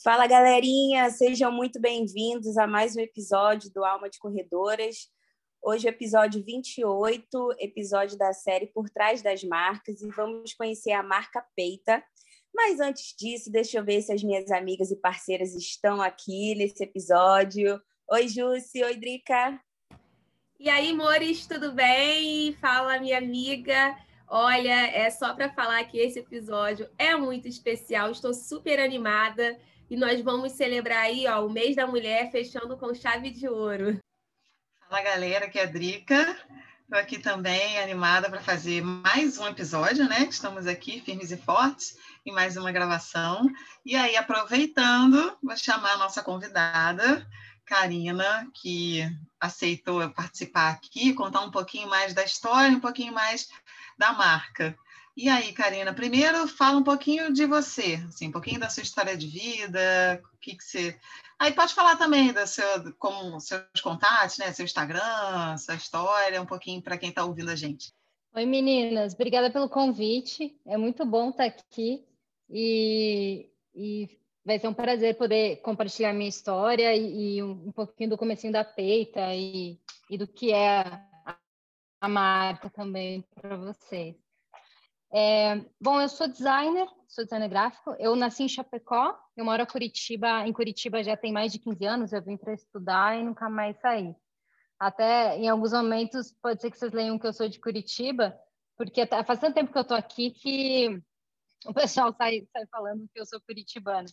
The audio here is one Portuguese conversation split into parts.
Fala galerinha, sejam muito bem-vindos a mais um episódio do Alma de Corredoras. Hoje é o episódio 28, episódio da série Por Trás das Marcas, e vamos conhecer a marca Peita. Mas antes disso, deixa eu ver se as minhas amigas e parceiras estão aqui nesse episódio. Oi, Jússi. Oi, Drica. E aí, Mores, tudo bem? Fala, minha amiga. Olha, é só para falar que esse episódio é muito especial, estou super animada e nós vamos celebrar aí ó, o mês da mulher fechando com chave de ouro. Fala galera, aqui é a Drica. Estou aqui também animada para fazer mais um episódio, né? Estamos aqui firmes e fortes em mais uma gravação. E aí, aproveitando, vou chamar a nossa convidada, Karina, que aceitou participar aqui, contar um pouquinho mais da história, um pouquinho mais da marca. E aí, Karina, primeiro fala um pouquinho de você, assim, um pouquinho da sua história de vida, o que, que você Aí pode falar também do seu, como seus contatos, né? Seu Instagram, sua história, um pouquinho para quem está ouvindo a gente. Oi, meninas, obrigada pelo convite. É muito bom estar tá aqui e, e vai ser um prazer poder compartilhar minha história e, e um, um, pouquinho do comecinho da peita e, e do que é a, a marca também para vocês. É, bom, eu sou designer, sou designer gráfico. Eu nasci em Chapecó, eu moro em Curitiba, em Curitiba já tem mais de 15 anos, eu vim para estudar e nunca mais saí. Até em alguns momentos pode ser que vocês leiam que eu sou de Curitiba, porque faz tanto tempo que eu estou aqui que o pessoal sai, sai falando que eu sou curitibana.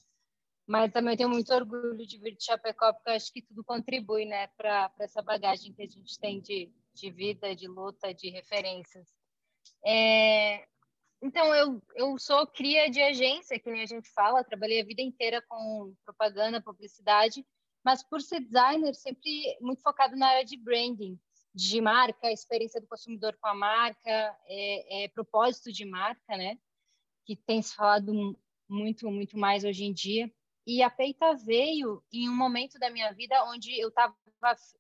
Mas também tenho muito orgulho de vir de Chapecó, porque eu acho que tudo contribui né, para essa bagagem que a gente tem de, de vida, de luta, de referências. É, então, eu, eu sou cria de agência, que nem a gente fala, trabalhei a vida inteira com propaganda, publicidade, mas por ser designer, sempre muito focado na área de branding, de marca, experiência do consumidor com a marca, é, é propósito de marca, né? Que tem se falado muito, muito mais hoje em dia. E a Peita veio em um momento da minha vida onde eu estava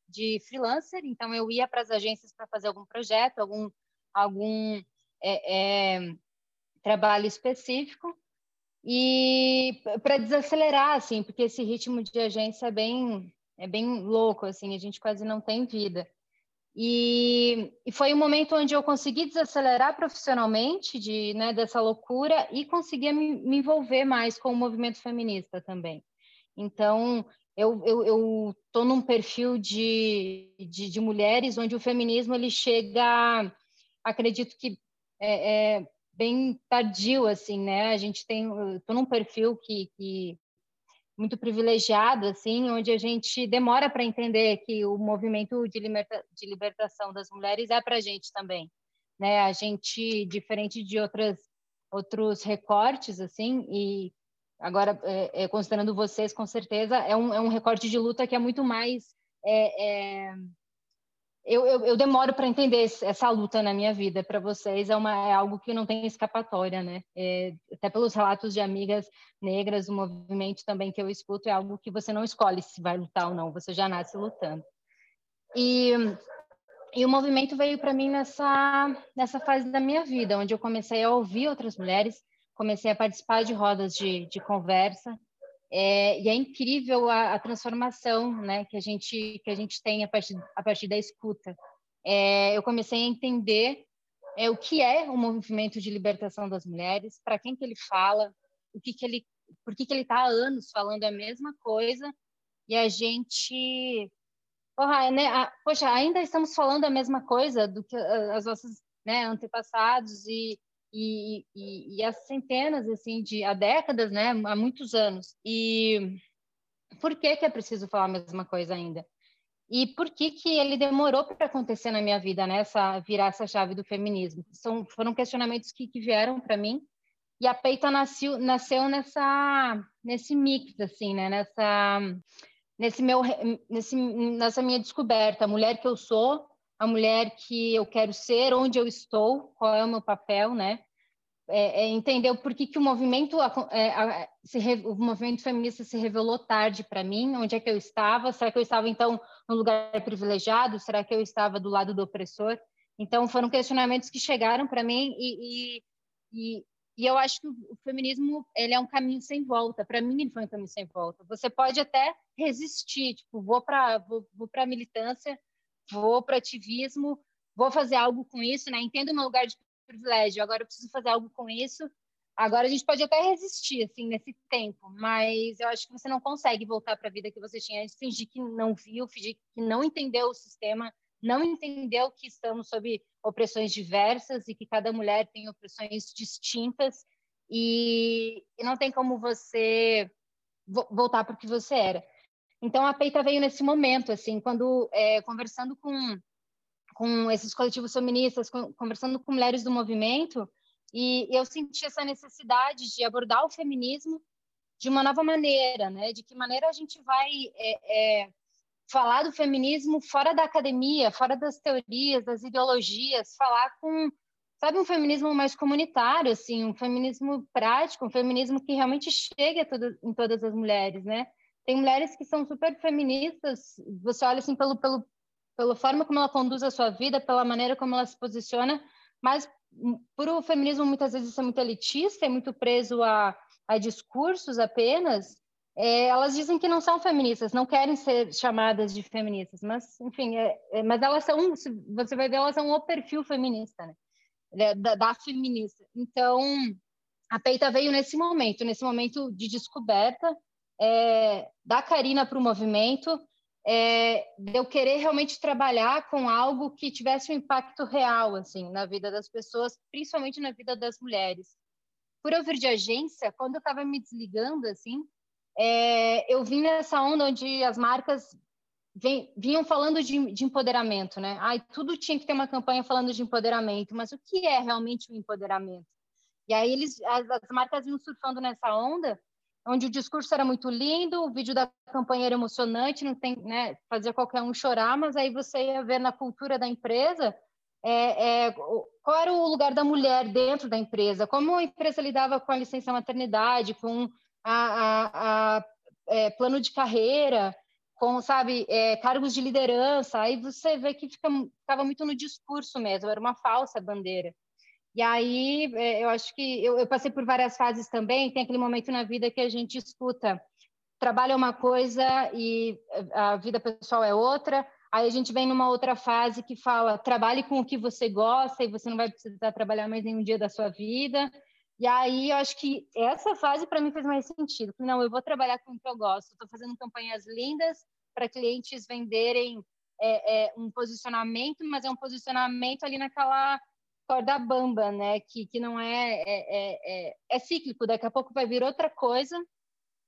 de freelancer, então eu ia para as agências para fazer algum projeto, algum, algum é, é, trabalho específico e para desacelerar assim, porque esse ritmo de agência é bem é bem louco assim, a gente quase não tem vida. E, e foi um momento onde eu consegui desacelerar profissionalmente de né, dessa loucura e conseguia me, me envolver mais com o movimento feminista também. Então, eu, eu, eu tô num perfil de, de, de, mulheres onde o feminismo ele chega, acredito que é, é, bem tardio, assim, né? A gente tem, tô num perfil que, que muito privilegiado, assim, onde a gente demora para entender que o movimento de, liberta, de libertação das mulheres é para a gente também, né? A gente, diferente de outras outros recortes, assim, e agora é, é, considerando vocês, com certeza, é um, é um recorte de luta que é muito mais é, é eu, eu, eu demoro para entender essa luta na minha vida. Para vocês é, uma, é algo que não tem escapatória, né? É, até pelos relatos de amigas negras, o movimento também que eu escuto é algo que você não escolhe se vai lutar ou não, você já nasce lutando. E, e o movimento veio para mim nessa, nessa fase da minha vida, onde eu comecei a ouvir outras mulheres, comecei a participar de rodas de, de conversa, é, e é incrível a, a, transformação né, que, a gente, que a gente tem a partir, a partir da escuta. É, eu comecei a entender é, o que é o movimento de libertação das mulheres, para quem que ele fala, o que que ele, por que, que ele está há anos falando a mesma coisa, e a gente... Porra, né, a, poxa, ainda estamos falando a mesma coisa do que as nossas né, antepassados e e, e, e há centenas, assim, de há décadas, né, há muitos anos. E por que que é preciso falar a mesma coisa ainda? E por que que ele demorou para acontecer na minha vida, né, virar essa chave do feminismo? São, foram questionamentos que, que vieram para mim e a Peita nasceu, nasceu nessa, nesse mix, assim, né, nessa nesse meu, nesse, nessa minha descoberta, a mulher que eu sou, a mulher que eu quero ser, onde eu estou, qual é o meu papel, né? É, é entender por que, que o movimento é, se, o movimento feminista se revelou tarde para mim, onde é que eu estava? Será que eu estava então no lugar privilegiado? Será que eu estava do lado do opressor? Então foram questionamentos que chegaram para mim e, e, e, e, eu acho que o feminismo ele é um caminho sem volta. Para mim ele foi um caminho sem volta. Você pode até resistir, tipo vou para vou, vou para militância, vou para ativismo, vou fazer algo com isso, né? Entendo meu lugar de privilégio, agora eu preciso fazer algo com isso. Agora a gente pode até resistir assim nesse tempo, mas eu acho que você não consegue voltar para a vida que você tinha antes, fingir que não viu, fingir que não entendeu o sistema, não entendeu que estamos sob opressões diversas e que cada mulher tem opressões distintas e, e não tem como você voltar para o que você era. Então a Peita veio nesse momento, assim, quando é, conversando com com esses coletivos feministas, com, conversando com mulheres do movimento, e eu senti essa necessidade de abordar o feminismo de uma nova maneira, né? De que maneira a gente vai é, é, falar do feminismo fora da academia, fora das teorias, das ideologias, falar com, sabe, um feminismo mais comunitário, assim, um feminismo prático, um feminismo que realmente chegue todo, em todas as mulheres, né? Tem mulheres que são super feministas, você olha assim pelo, pelo, pela forma como ela conduz a sua vida, pela maneira como ela se posiciona, mas por o feminismo muitas vezes ser muito elitista, é muito preso a, a discursos apenas, é, elas dizem que não são feministas, não querem ser chamadas de feministas, mas enfim, é, é, mas elas são, você vai ver, elas são o perfil feminista, né? É, da, da feminista. Então, a Peita veio nesse momento, nesse momento de descoberta é, da Karina para o movimento, é, de eu querer realmente trabalhar com algo que tivesse um impacto real assim na vida das pessoas, principalmente na vida das mulheres. Por eu vir de agência, quando eu estava me desligando assim, é, eu vim nessa onda onde as marcas vem, vinham falando de, de, empoderamento, né? Ai, tudo tinha que ter uma campanha falando de empoderamento, mas o que é realmente o empoderamento? E aí eles, as, as marcas vinham surfando nessa onda onde o discurso era muito lindo, o vídeo da campanha era emocionante, não tem, né, fazia qualquer um chorar, mas aí você ia ver na cultura da empresa é, é, qual era o lugar da mulher dentro da empresa, como a empresa lidava com a licença maternidade, com a, a, a é, plano de carreira, com, sabe, é, cargos de liderança, aí você vê que fica, ficava muito no discurso mesmo, era uma falsa bandeira. E aí, é, eu acho que eu, eu, passei por várias fases também. Tem aquele momento na vida que a gente escuta, trabalho é uma coisa e a vida pessoal é outra. Aí a gente vem numa outra fase que fala, trabalhe com o que você gosta e você não vai precisar trabalhar mais nenhum dia da sua vida. E aí, eu acho que essa fase para mim fez mais sentido. Não, eu vou trabalhar com o que eu gosto. Estou fazendo campanhas lindas para clientes venderem é, é, um posicionamento, mas é um posicionamento ali naquela corda bamba, né? Que, que não é é, é, é, é cíclico, daqui a pouco vai vir outra coisa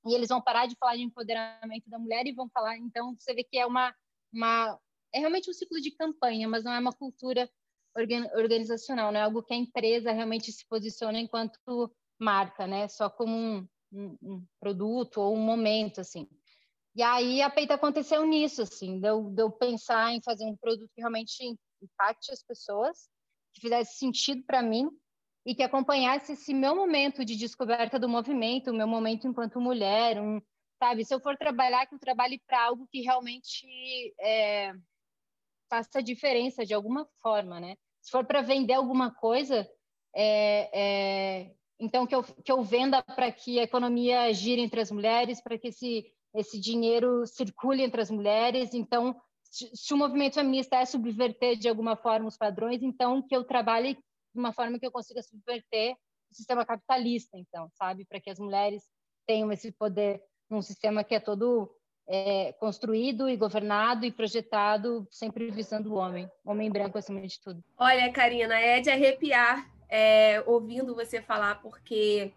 e eles vão parar de falar de empoderamento da mulher e vão falar. Então, você vê que é uma. uma é realmente um ciclo de campanha, mas não é uma cultura organizacional, não é algo que a empresa realmente se posiciona enquanto marca, né? Só como um, um, um produto ou um momento, assim. E aí a peita aconteceu nisso, assim, de eu, pensar em fazer um produto que realmente impacte as pessoas que fizesse sentido para mim e que acompanhasse esse meu momento de descoberta do movimento, o meu momento enquanto mulher, um, sabe? Se eu for trabalhar, que eu trabalhe para algo que realmente é, faça diferença de alguma forma, né? Se for para vender alguma coisa, é, é, então que eu, que eu venda para que a economia gire entre as mulheres, para que esse, esse dinheiro circule entre as mulheres. Então, se o movimento feminista é subverter de alguma forma os padrões, então que eu trabalhe de uma forma que eu consiga subverter o sistema capitalista, então, sabe? Para que as mulheres tenham esse poder num sistema que é todo é, construído e governado e projetado sempre visando o homem, homem branco acima de tudo. Olha, Karina, é de arrepiar é, ouvindo você falar, porque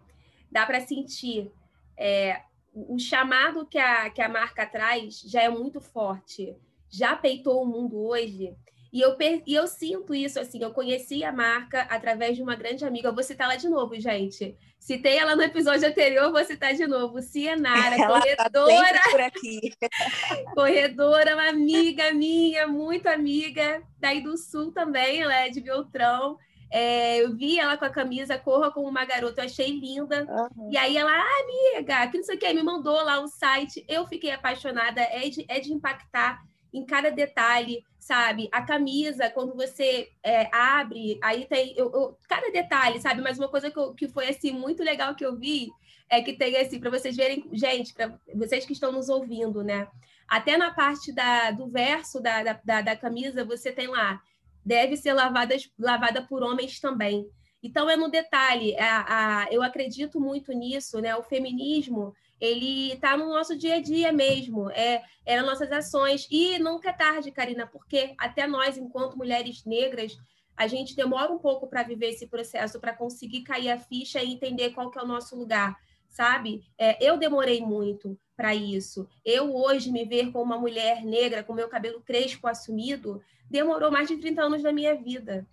dá para sentir é, o chamado que a, que a marca traz já é muito forte já peitou o mundo hoje, E eu, e eu sinto isso, assim, eu conheci a marca através de uma grande amiga. Eu vou citar ela de novo, gente. Citei ela no episódio anterior, vou citar de novo. Cienara, ela tá corredora. Tá por aqui. corredora, uma amiga minha, muito amiga, daí do Sul também, ela é de Beltrão. É, eu vi ela com a camisa Corra como uma garota, eu achei linda. Uhum. E aí ela, ah, amiga, que não sei o que, me mandou lá um site. Eu fiquei apaixonada, é de, é de impactar em cada detalhe, sabe? A camisa, quando você é, abre, aí tem eu, eu, cada detalhe, sabe? Mas uma coisa que, eu, que foi assim muito legal que eu vi é que tem assim para vocês verem, gente, para vocês que estão nos ouvindo, né? Até na parte da, do verso da, da, da camisa, você tem lá, deve ser lavada, lavada por homens também. Então, é no detalhe, a, a, eu acredito muito nisso, né? O feminismo, ele está no nosso dia a dia mesmo, é, é nossas ações. E nunca é tarde, Karina, porque até nós, enquanto mulheres negras, a gente demora um pouco para viver esse processo, para conseguir cair a ficha e entender qual que é o nosso lugar, sabe? É, eu demorei muito para isso. Eu hoje me ver como uma mulher negra, com meu cabelo crespo assumido, demorou mais de 30 anos da minha vida,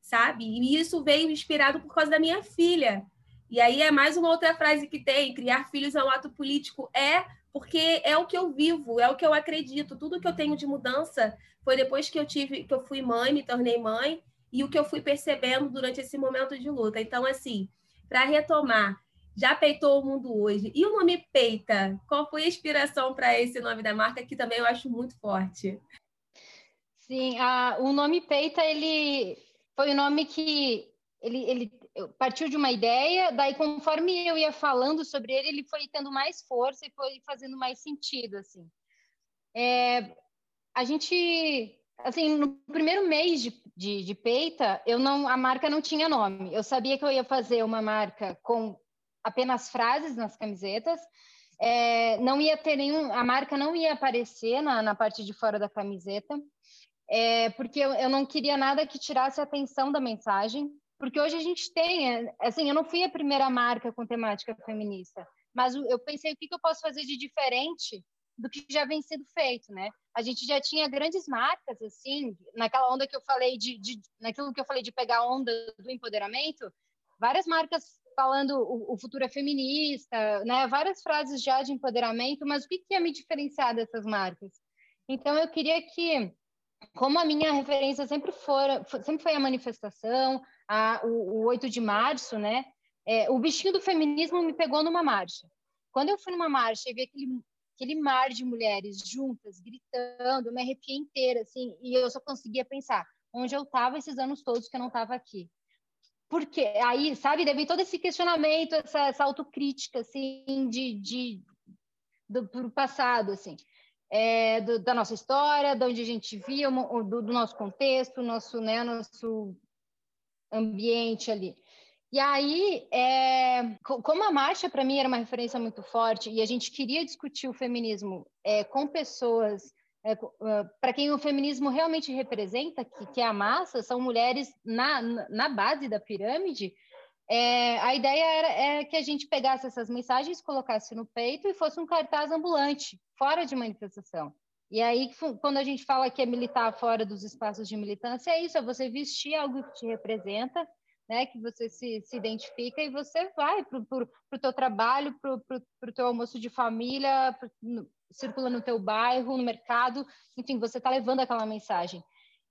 sabe? E isso veio inspirado por causa da minha filha, e aí é mais uma outra frase que tem: criar filhos é um ato político. É, porque é o que eu vivo, é o que eu acredito. Tudo que eu tenho de mudança foi depois que eu tive, que eu fui mãe, me tornei mãe, e o que eu fui percebendo durante esse momento de luta. Então, assim, para retomar, já peitou o mundo hoje. E o nome Peita? Qual foi a inspiração para esse nome da marca, que também eu acho muito forte? Sim, a, o nome Peita, ele foi o nome que ele, ele partiu de uma ideia, daí conforme eu ia falando sobre ele, ele foi tendo mais força e foi fazendo mais sentido, assim. É, a gente, assim, no primeiro mês de, de, de, peita, eu não, a marca não tinha nome. Eu sabia que eu ia fazer uma marca com apenas frases nas camisetas, é, não ia ter nenhum, a marca não ia aparecer na, na parte de fora da camiseta, é, porque eu, eu não queria nada que tirasse a atenção da mensagem, porque hoje a gente tem, assim, eu não fui a primeira marca com temática feminista, mas eu pensei o que, eu posso fazer de diferente do que já vem sendo feito, né? A gente já tinha grandes marcas, assim, naquela onda que eu falei de, de naquilo que eu falei de pegar onda do empoderamento, várias marcas falando o, o, futuro é feminista, né? Várias frases já de empoderamento, mas o que, que ia me diferenciar dessas marcas? Então eu queria que, como a minha referência sempre for, sempre foi a manifestação, a, o, o 8 de março, né? É, o bichinho do feminismo me pegou numa marcha. Quando eu fui numa marcha e vi aquele, aquele mar de mulheres juntas, gritando, eu me arrepiei inteira, assim, e eu só conseguia pensar onde eu estava esses anos todos que eu não estava aqui. Porque aí, sabe, deve todo esse questionamento, essa, essa autocrítica, assim, de, de, do, do passado, assim. É, do, da nossa história, de onde a gente via, do, do nosso contexto, nosso, né, nosso ambiente ali. E aí, é, como a marcha para mim era uma referência muito forte e a gente queria discutir o feminismo é, com pessoas é, para quem o feminismo realmente representa, que, que é a massa, são mulheres na, na base da pirâmide. É, a ideia era é que a gente pegasse essas mensagens, colocasse no peito e fosse um cartaz ambulante, fora de manifestação. E aí, quando a gente fala que é militar fora dos espaços de militância, é isso, é você vestir algo que te representa, né, que você se, se identifica e você vai para o teu trabalho, para o teu almoço de família, pro, no, circula no teu bairro, no mercado, enfim, você está levando aquela mensagem.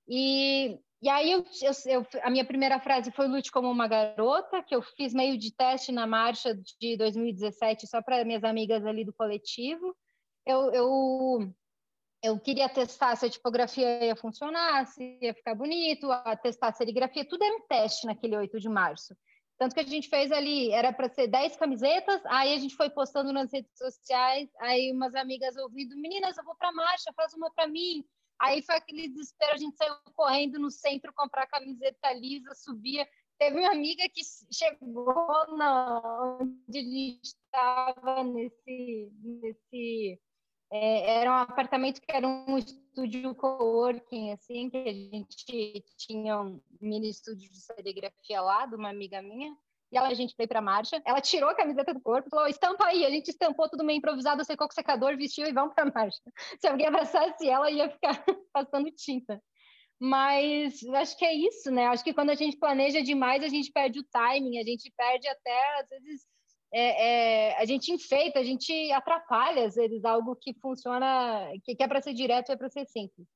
E, e aí eu, eu, eu, a minha primeira frase foi lute como uma garota, que eu fiz meio de teste na marcha de 2017 só para minhas amigas ali do coletivo. Eu, eu eu queria testar se a tipografia ia funcionar, se ia ficar bonito, a testar a serigrafia, tudo era um teste naquele 8 de março. Tanto que a gente fez ali, era para ser 10 camisetas, aí a gente foi postando nas redes sociais, aí umas amigas ouvindo, meninas, eu vou para marcha, faz uma para mim. Aí foi aquele desespero, a gente saiu correndo no centro comprar camiseta lisa, subia. Teve uma amiga que chegou na, onde a gente estava nesse, nesse é, era um apartamento que era um estúdio coworking, assim, que a gente tinha um mini estúdio de serigrafia lá, de uma amiga minha, e ela, a gente foi para a marcha, ela tirou a camiseta do corpo falou, estampa aí, a gente estampou tudo meio improvisado, secou com o secador, vestiu e vamos para a marcha. Se alguém abraçasse ela, ia ficar passando tinta. Mas acho que é isso, né? Acho que quando a gente planeja demais, a gente perde o timing, a gente perde até, às vezes, é, é, a gente enfeita, a gente atrapalha, às vezes, algo que funciona, que, que é para ser direto, é para ser simples.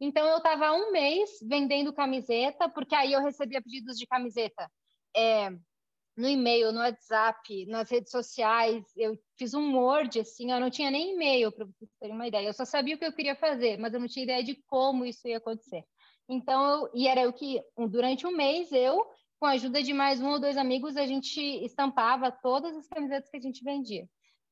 Então, eu estava um mês vendendo camiseta, porque aí eu recebia pedidos de camiseta é, no e-mail, no WhatsApp, nas redes sociais. Eu fiz um Word, assim, eu não tinha nem e-mail, para vocês terem uma ideia. Eu só sabia o que eu queria fazer, mas eu não tinha ideia de como isso ia acontecer. Então, eu, e era o que, durante um mês, eu, com a ajuda de mais um ou dois amigos, a gente estampava todas as camisetas que a gente vendia.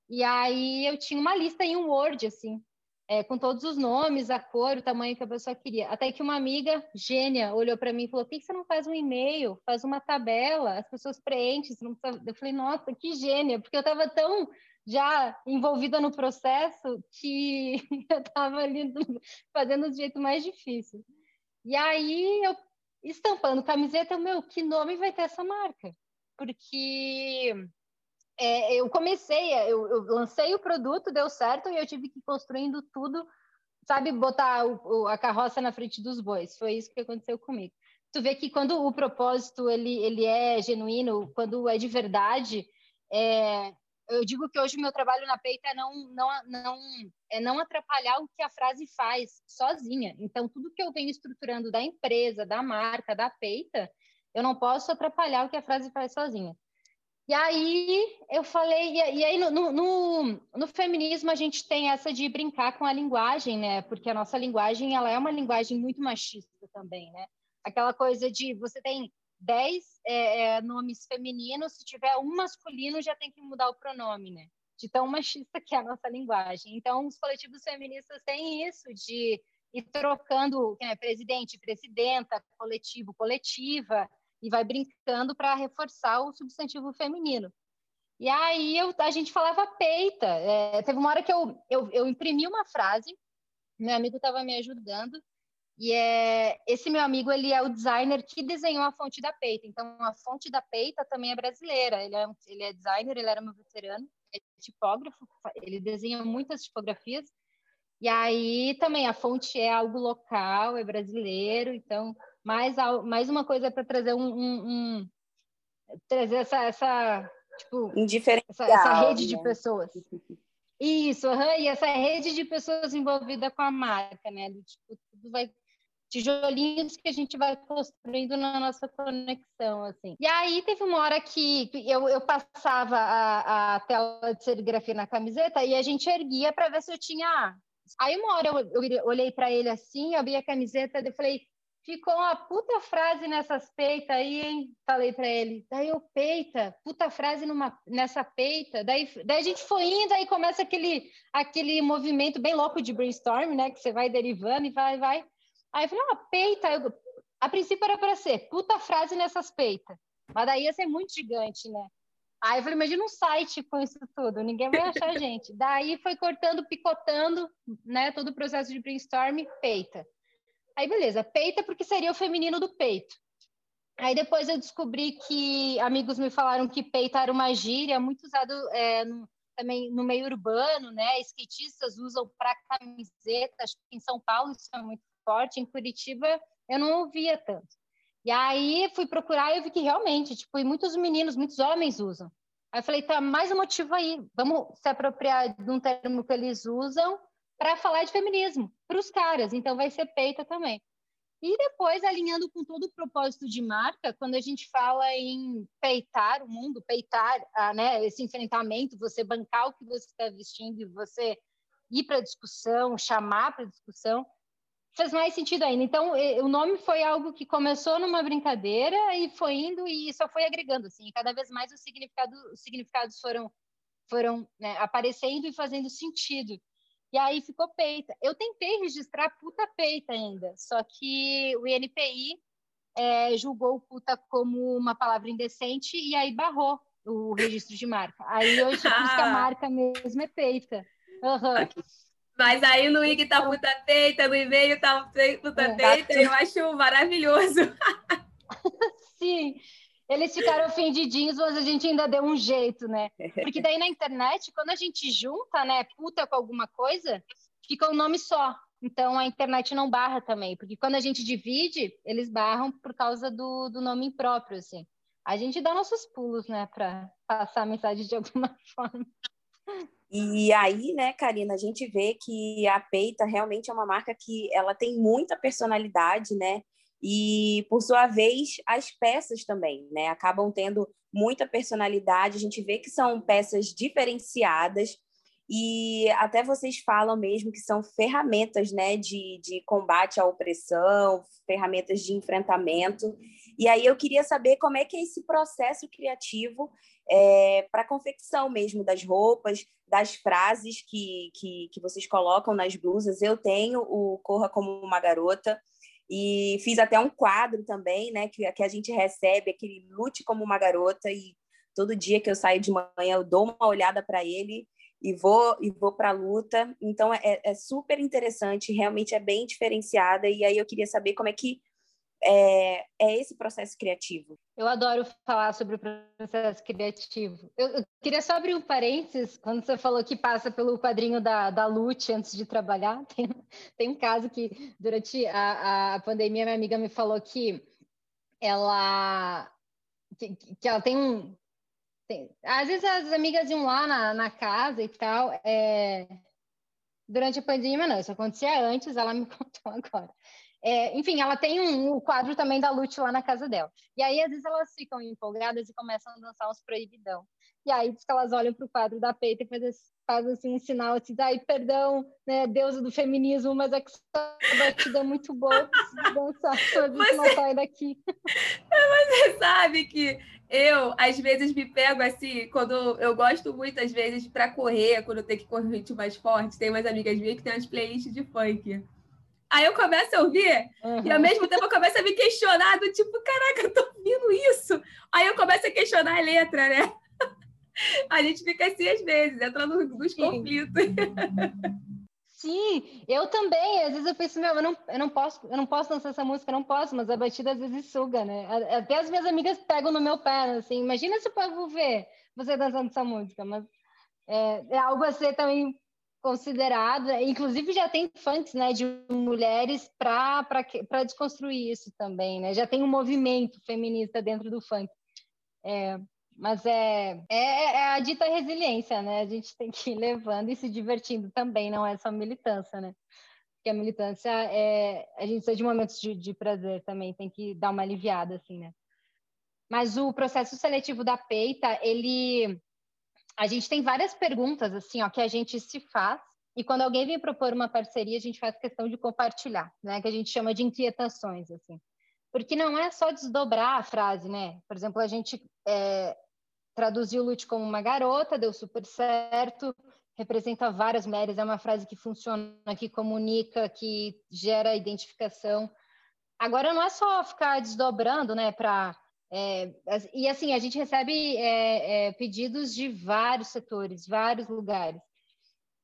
E aí eu tinha uma lista em um Word, assim, é, com todos os nomes, a cor, o tamanho que a pessoa queria. Até que uma amiga gênia olhou para mim e falou: por que você não faz um e-mail? Faz uma tabela, as pessoas preenchem. Eu falei: nossa, que gênia, porque eu estava tão já envolvida no processo que eu estava ali fazendo do jeito mais difícil. E aí eu estampando camiseta, meu, que nome vai ter essa marca? Porque é, eu comecei, eu, eu, lancei o produto, deu certo e eu tive que ir construindo tudo, sabe, botar o, a carroça na frente dos bois. Foi isso que aconteceu comigo. Tu vê que quando o propósito ele, ele é genuíno, quando é de verdade, é, eu digo que hoje o meu trabalho na peita é não, não, não, é não atrapalhar o que a frase faz sozinha. Então, tudo que eu venho estruturando da empresa, da marca, da peita, eu não posso atrapalhar o que a frase faz sozinha. E aí eu falei, e aí no, no, no, feminismo a gente tem essa de brincar com a linguagem, né? Porque a nossa linguagem ela é uma linguagem muito machista também, né? Aquela coisa de você tem 10 é, é, nomes femininos, se tiver um masculino, já tem que mudar o pronome, né? De tão machista que é a nossa linguagem. Então, os coletivos feministas têm isso de ir trocando né, presidente, presidenta, coletivo, coletiva, e vai brincando para reforçar o substantivo feminino. E aí eu, a gente falava peita. É, teve uma hora que eu, eu, eu imprimi uma frase, meu amigo estava me ajudando, e é, esse meu amigo, ele é o designer que desenhou a fonte da peita. Então, a fonte da peita também é brasileira. Ele é, ele é designer, ele era meu veterano, é tipógrafo, ele desenha muitas tipografias. E aí também a fonte é algo local, é brasileiro. Então, mais, mais uma coisa para trazer um, um, um, trazer essa, essa tipo, essa, essa, rede né? de pessoas. Isso, uhum, e essa rede de pessoas envolvida com a marca, né? Tipo, tudo vai tijolinhos que a gente vai construindo na nossa conexão, assim. E aí teve uma hora que eu, eu passava a, a tela de serigrafia na camiseta e a gente erguia para ver se eu tinha. Aí uma hora eu, eu olhei para ele assim, abri a camiseta e falei, ficou uma puta frase nessas peitas aí, hein? Falei para ele. Daí eu peita, puta frase numa, nessa peita. Daí, daí a gente foi indo, aí começa aquele, aquele movimento bem louco de brainstorm, né? Que você vai derivando e vai, vai. Aí eu falei, ah, peita. Eu, a princípio era para ser puta frase nessas peitas. Mas daí ia ser muito gigante, né? Aí eu falei, imagina um site com isso tudo, ninguém vai achar a gente. Daí foi cortando, picotando, né? Todo o processo de brainstorm, peita. Aí beleza, peita porque seria o feminino do peito. Aí depois eu descobri que amigos me falaram que peita era uma gíria muito usado é, também no meio urbano, né? Skatistas usam para camiseta, acho que em São Paulo isso é muito forte, em Curitiba eu não ouvia tanto. E aí fui procurar e eu vi que realmente, tipo, e muitos meninos, muitos homens usam. Aí eu falei, tá, mais um motivo aí, vamos se apropriar de um termo que eles usam para falar de feminismo para os caras, então vai ser peita também. E depois, alinhando com todo o propósito de marca, quando a gente fala em peitar o mundo, peitar ah, né, esse enfrentamento, você bancar o que você está vestindo e você ir para discussão, chamar para discussão, faz mais sentido ainda. Então, o nome foi algo que começou numa brincadeira e foi indo e só foi agregando, assim, e cada vez mais os, significado, os significados foram, foram né, aparecendo e fazendo sentido. E aí ficou peita. Eu tentei registrar puta peita ainda, só que o INPI é, julgou puta como uma palavra indecente e aí barrou o registro de marca. Aí hoje a marca mesmo é peita. Uhum. Mas aí no IG tá puta feita, no e-mail tá puta é, feita, eu acho maravilhoso. Sim, eles ficaram ofendidinhos, mas a gente ainda deu um jeito, né? Porque daí na internet, quando a gente junta, né, puta com alguma coisa, fica um nome só. Então a internet não barra também, porque quando a gente divide, eles barram por causa do, do nome impróprio, assim. A gente dá nossos pulos, né, para passar a mensagem de alguma forma. E aí, né, Karina, a gente vê que a Peita realmente é uma marca que ela tem muita personalidade, né? E, por sua vez, as peças também, né? Acabam tendo muita personalidade. A gente vê que são peças diferenciadas e até vocês falam mesmo que são ferramentas né, de, de combate à opressão, ferramentas de enfrentamento. E aí eu queria saber como é que é esse processo criativo é, para a confecção mesmo das roupas, das frases que, que, que vocês colocam nas blusas. Eu tenho o Corra Como Uma Garota, e fiz até um quadro também, né, que, que a gente recebe, aquele lute como uma garota, e todo dia que eu saio de manhã eu dou uma olhada para ele e vou e vou para a luta. Então é, é, super interessante, realmente é bem diferenciada. E aí eu queria saber como é que é, é esse processo criativo. Eu adoro falar sobre o processo criativo. Eu, eu, queria só abrir um parênteses, quando você falou que passa pelo quadrinho da, da Lute antes de trabalhar. Tem, tem um caso que, durante a, a pandemia, minha amiga me falou que ela, que, que ela tem um. Tem, às vezes as amigas iam lá na, na casa e tal. É, durante a pandemia, não, isso acontecia antes, ela me contou agora. É, enfim, ela tem um, um, quadro também da Lute lá na casa dela. E aí, às vezes, elas ficam empolgadas e começam a dançar uns proibidão. E aí, diz que elas olham para o quadro da Peita e fazem faz, assim, um sinal assim, ai, perdão, né, deusa do feminismo, mas é que essa batida é muito boa, preciso dançar, a gente não sai daqui. Mas você sabe que eu, às vezes, me pego assim, quando eu gosto muito, às vezes, para correr, quando eu tenho que correr um ritmo mais forte, tem umas amigas minhas que tem umas playlists de funk. Aí eu começo a ouvir uhum. e ao mesmo tempo eu começo a me questionar do tipo, caraca, eu tô ouvindo isso. Aí eu começo a questionar a letra, né? A gente fica assim às vezes, entra nos conflitos. Sim, eu também. Às vezes eu penso, meu, eu não, eu não posso, eu não posso dançar essa música, eu não posso, mas a batida às vezes suga, né? Até as minhas amigas pegam no meu pé, assim, imagina se o povo ver você dançando essa música, mas é, é algo a ser também considerado, inclusive já tem funks né, de mulheres para desconstruir isso também, né? Já tem um movimento feminista dentro do funk. É, mas é, é, é, a dita resiliência, né? A gente tem que ir levando e se divertindo também, não é só militância, né? Porque a militância é. A gente precisa de momentos de, de prazer também, tem que dar uma aliviada, assim, né? Mas o processo seletivo da peita, ele a gente tem várias perguntas assim, ó, que a gente se faz e quando alguém vem propor uma parceria, a gente faz questão de compartilhar, né? Que a gente chama de inquietações, assim. Porque não é só desdobrar a frase, né? Por exemplo, a gente é, traduziu Lute como uma garota, deu super certo, representa várias mulheres, é uma frase que funciona, que comunica, que gera identificação. Agora não é só ficar desdobrando, né, para é, e assim, a gente recebe é, é, pedidos de vários setores, vários lugares.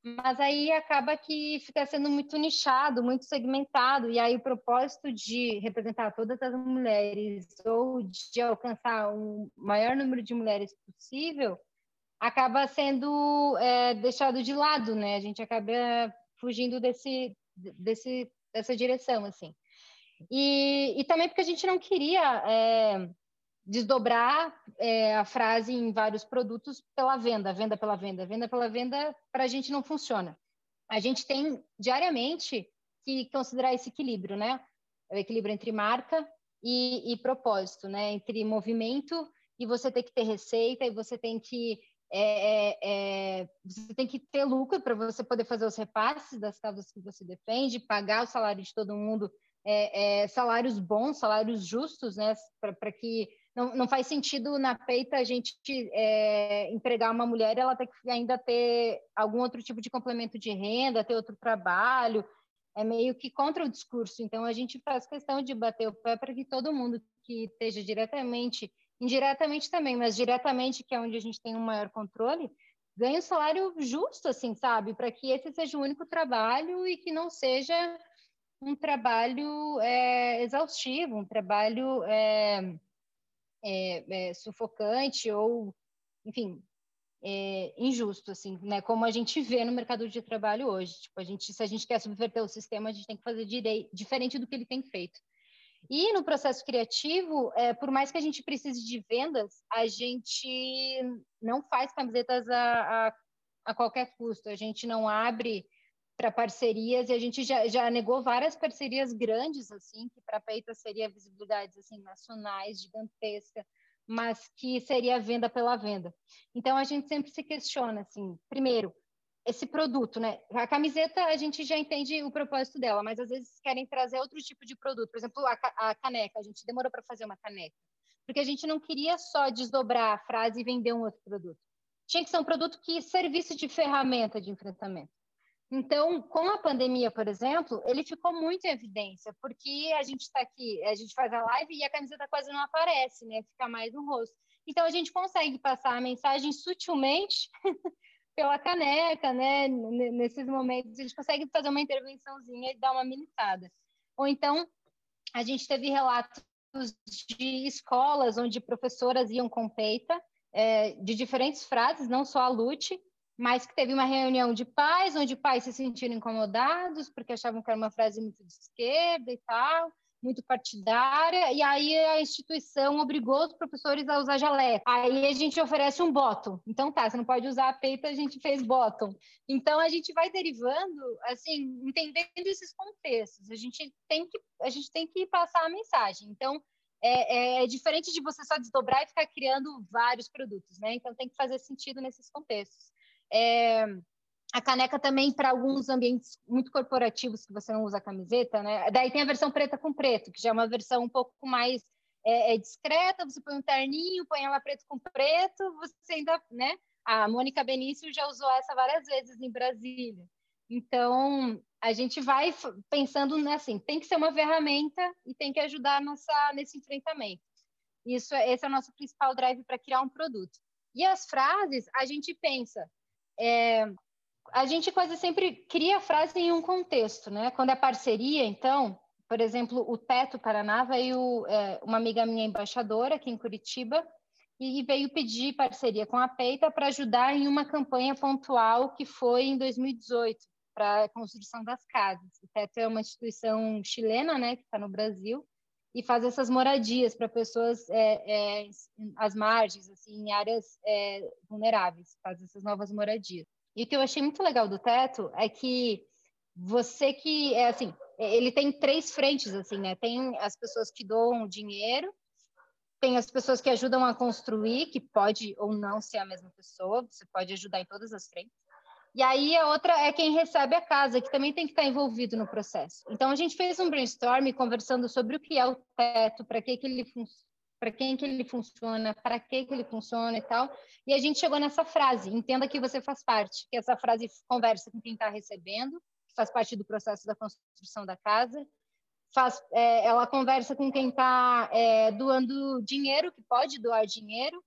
Mas aí acaba que fica sendo muito nichado, muito segmentado, e aí o propósito de representar todas as mulheres ou de alcançar o maior número de mulheres possível acaba sendo é, deixado de lado, né? A gente acaba fugindo desse, desse, dessa direção, assim. E, e também porque a gente não queria é, desdobrar é, a frase em vários produtos pela venda, venda pela venda, venda pela venda, para a gente não funciona. A gente tem diariamente que considerar esse equilíbrio, né? O equilíbrio entre marca e, e propósito, né? Entre movimento e você tem que ter receita e você tem que é, é, é você tem que ter lucro para você poder fazer os repasses das causas que você defende, pagar o salário de todo mundo, é, é, salários bons, salários justos, né? Para que não, não faz sentido na peita a gente é, empregar uma mulher ela tem que ainda ter algum outro tipo de complemento de renda, ter outro trabalho, é meio que contra o discurso. Então a gente faz questão de bater o pé para que todo mundo que esteja diretamente, indiretamente também, mas diretamente que é onde a gente tem um maior controle, ganhe um salário justo, assim, sabe? Para que esse seja o único trabalho e que não seja um trabalho é, exaustivo, um trabalho é, é, é, sufocante ou, enfim, é, injusto, assim, né? Como a gente vê no mercado de trabalho hoje. Tipo, a gente, se a gente quer subverter o sistema, a gente tem que fazer direi diferente do que ele tem feito. E no processo criativo, é, por mais que a gente precise de vendas, a gente não faz camisetas a, a, a qualquer custo. A gente não abre para parcerias e a gente já, já negou várias parcerias grandes assim que para Peita seria visibilidades assim nacionais gigantesca mas que seria venda pela venda. Então a gente sempre se questiona assim primeiro esse produto né? A camiseta a gente já entende o propósito dela mas às vezes querem trazer outro tipo de produto. Por exemplo a, a caneca a gente demorou para fazer uma caneca porque a gente não queria só desdobrar a frase e vender um outro produto. Tinha que ser um produto que servisse de ferramenta de enfrentamento então, com a pandemia, por exemplo, ele ficou muito em evidência, porque a gente está aqui, a gente faz a live e a camiseta quase não aparece, né? Fica mais no rosto. Então, a gente consegue passar a mensagem sutilmente pela caneca, né? Nesses momentos, a gente consegue fazer uma intervençãozinha e dar uma militada. Ou então, a gente teve relatos de escolas onde professoras iam com peita, é, de diferentes frases, não só a Lute, mas que teve uma reunião de pais, onde pais se sentiram incomodados, porque achavam que era uma frase muito de esquerda e tal, muito partidária, e aí a instituição obrigou os professores a usar jaleco. Aí a gente oferece um bottom. Então tá, você não pode usar a peita, a gente fez bottom. Então a gente vai derivando, assim, entendendo esses contextos. A gente tem que, a gente tem que passar a mensagem. Então, é, é, é diferente de você só desdobrar e ficar criando vários produtos, né? Então tem que fazer sentido nesses contextos. É, a caneca também para alguns ambientes muito corporativos que você não usa camiseta, né? Daí tem a versão preta com preto, que já é uma versão um pouco mais é, é discreta. Você põe um terninho, põe ela preto com preto, você ainda, né? A Mônica Benício já usou essa várias vezes em Brasília. Então, a gente vai pensando assim, tem que ser uma ferramenta e tem que ajudar nessa, nesse enfrentamento. Isso, esse é o nosso principal drive para criar um produto. E as frases, a gente pensa, é, a gente quase sempre cria a frase em um contexto, né? Quando é parceria, então, por exemplo, o Teto Paraná veio é, uma amiga minha embaixadora aqui em Curitiba e veio pedir parceria com a Peita para ajudar em uma campanha pontual que foi em 2018 para a construção das casas. O Teto é uma instituição chilena, né, que está no Brasil e faz essas moradias para pessoas é, é, às margens, assim, em áreas é, vulneráveis, faz essas novas moradias. E o que eu achei muito legal do teto é que você que é assim, ele tem três frentes assim, né? Tem as pessoas que doam dinheiro, tem as pessoas que ajudam a construir, que pode ou não ser a mesma pessoa, você pode ajudar em todas as frentes. E aí a outra é quem recebe a casa, que também tem que estar envolvido no processo. Então a gente fez um brainstorm conversando sobre o que é o teto, para que, que ele para quem que ele funciona, para que que ele funciona e tal. E a gente chegou nessa frase: entenda que você faz parte. Que essa frase conversa com quem está recebendo, que faz parte do processo da construção da casa. Faz, é, ela conversa com quem está é, doando dinheiro, que pode doar dinheiro,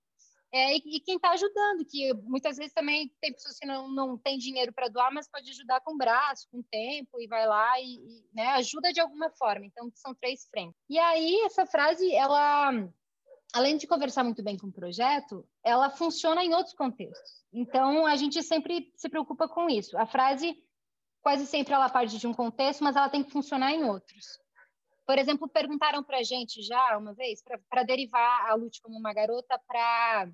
é, e, e, quem está ajudando, que muitas vezes também tem pessoas que não, não têm dinheiro para doar, mas pode ajudar com o braço, com o tempo, e vai lá e, e né, ajuda de alguma forma. Então, são três frentes. E aí, essa frase, ela, além de conversar muito bem com o projeto, ela funciona em outros contextos. Então, a gente sempre se preocupa com isso. A frase, quase sempre, ela parte de um contexto, mas ela tem que funcionar em outros. Por exemplo, perguntaram para a gente já uma vez, para derivar a Lute como uma garota, para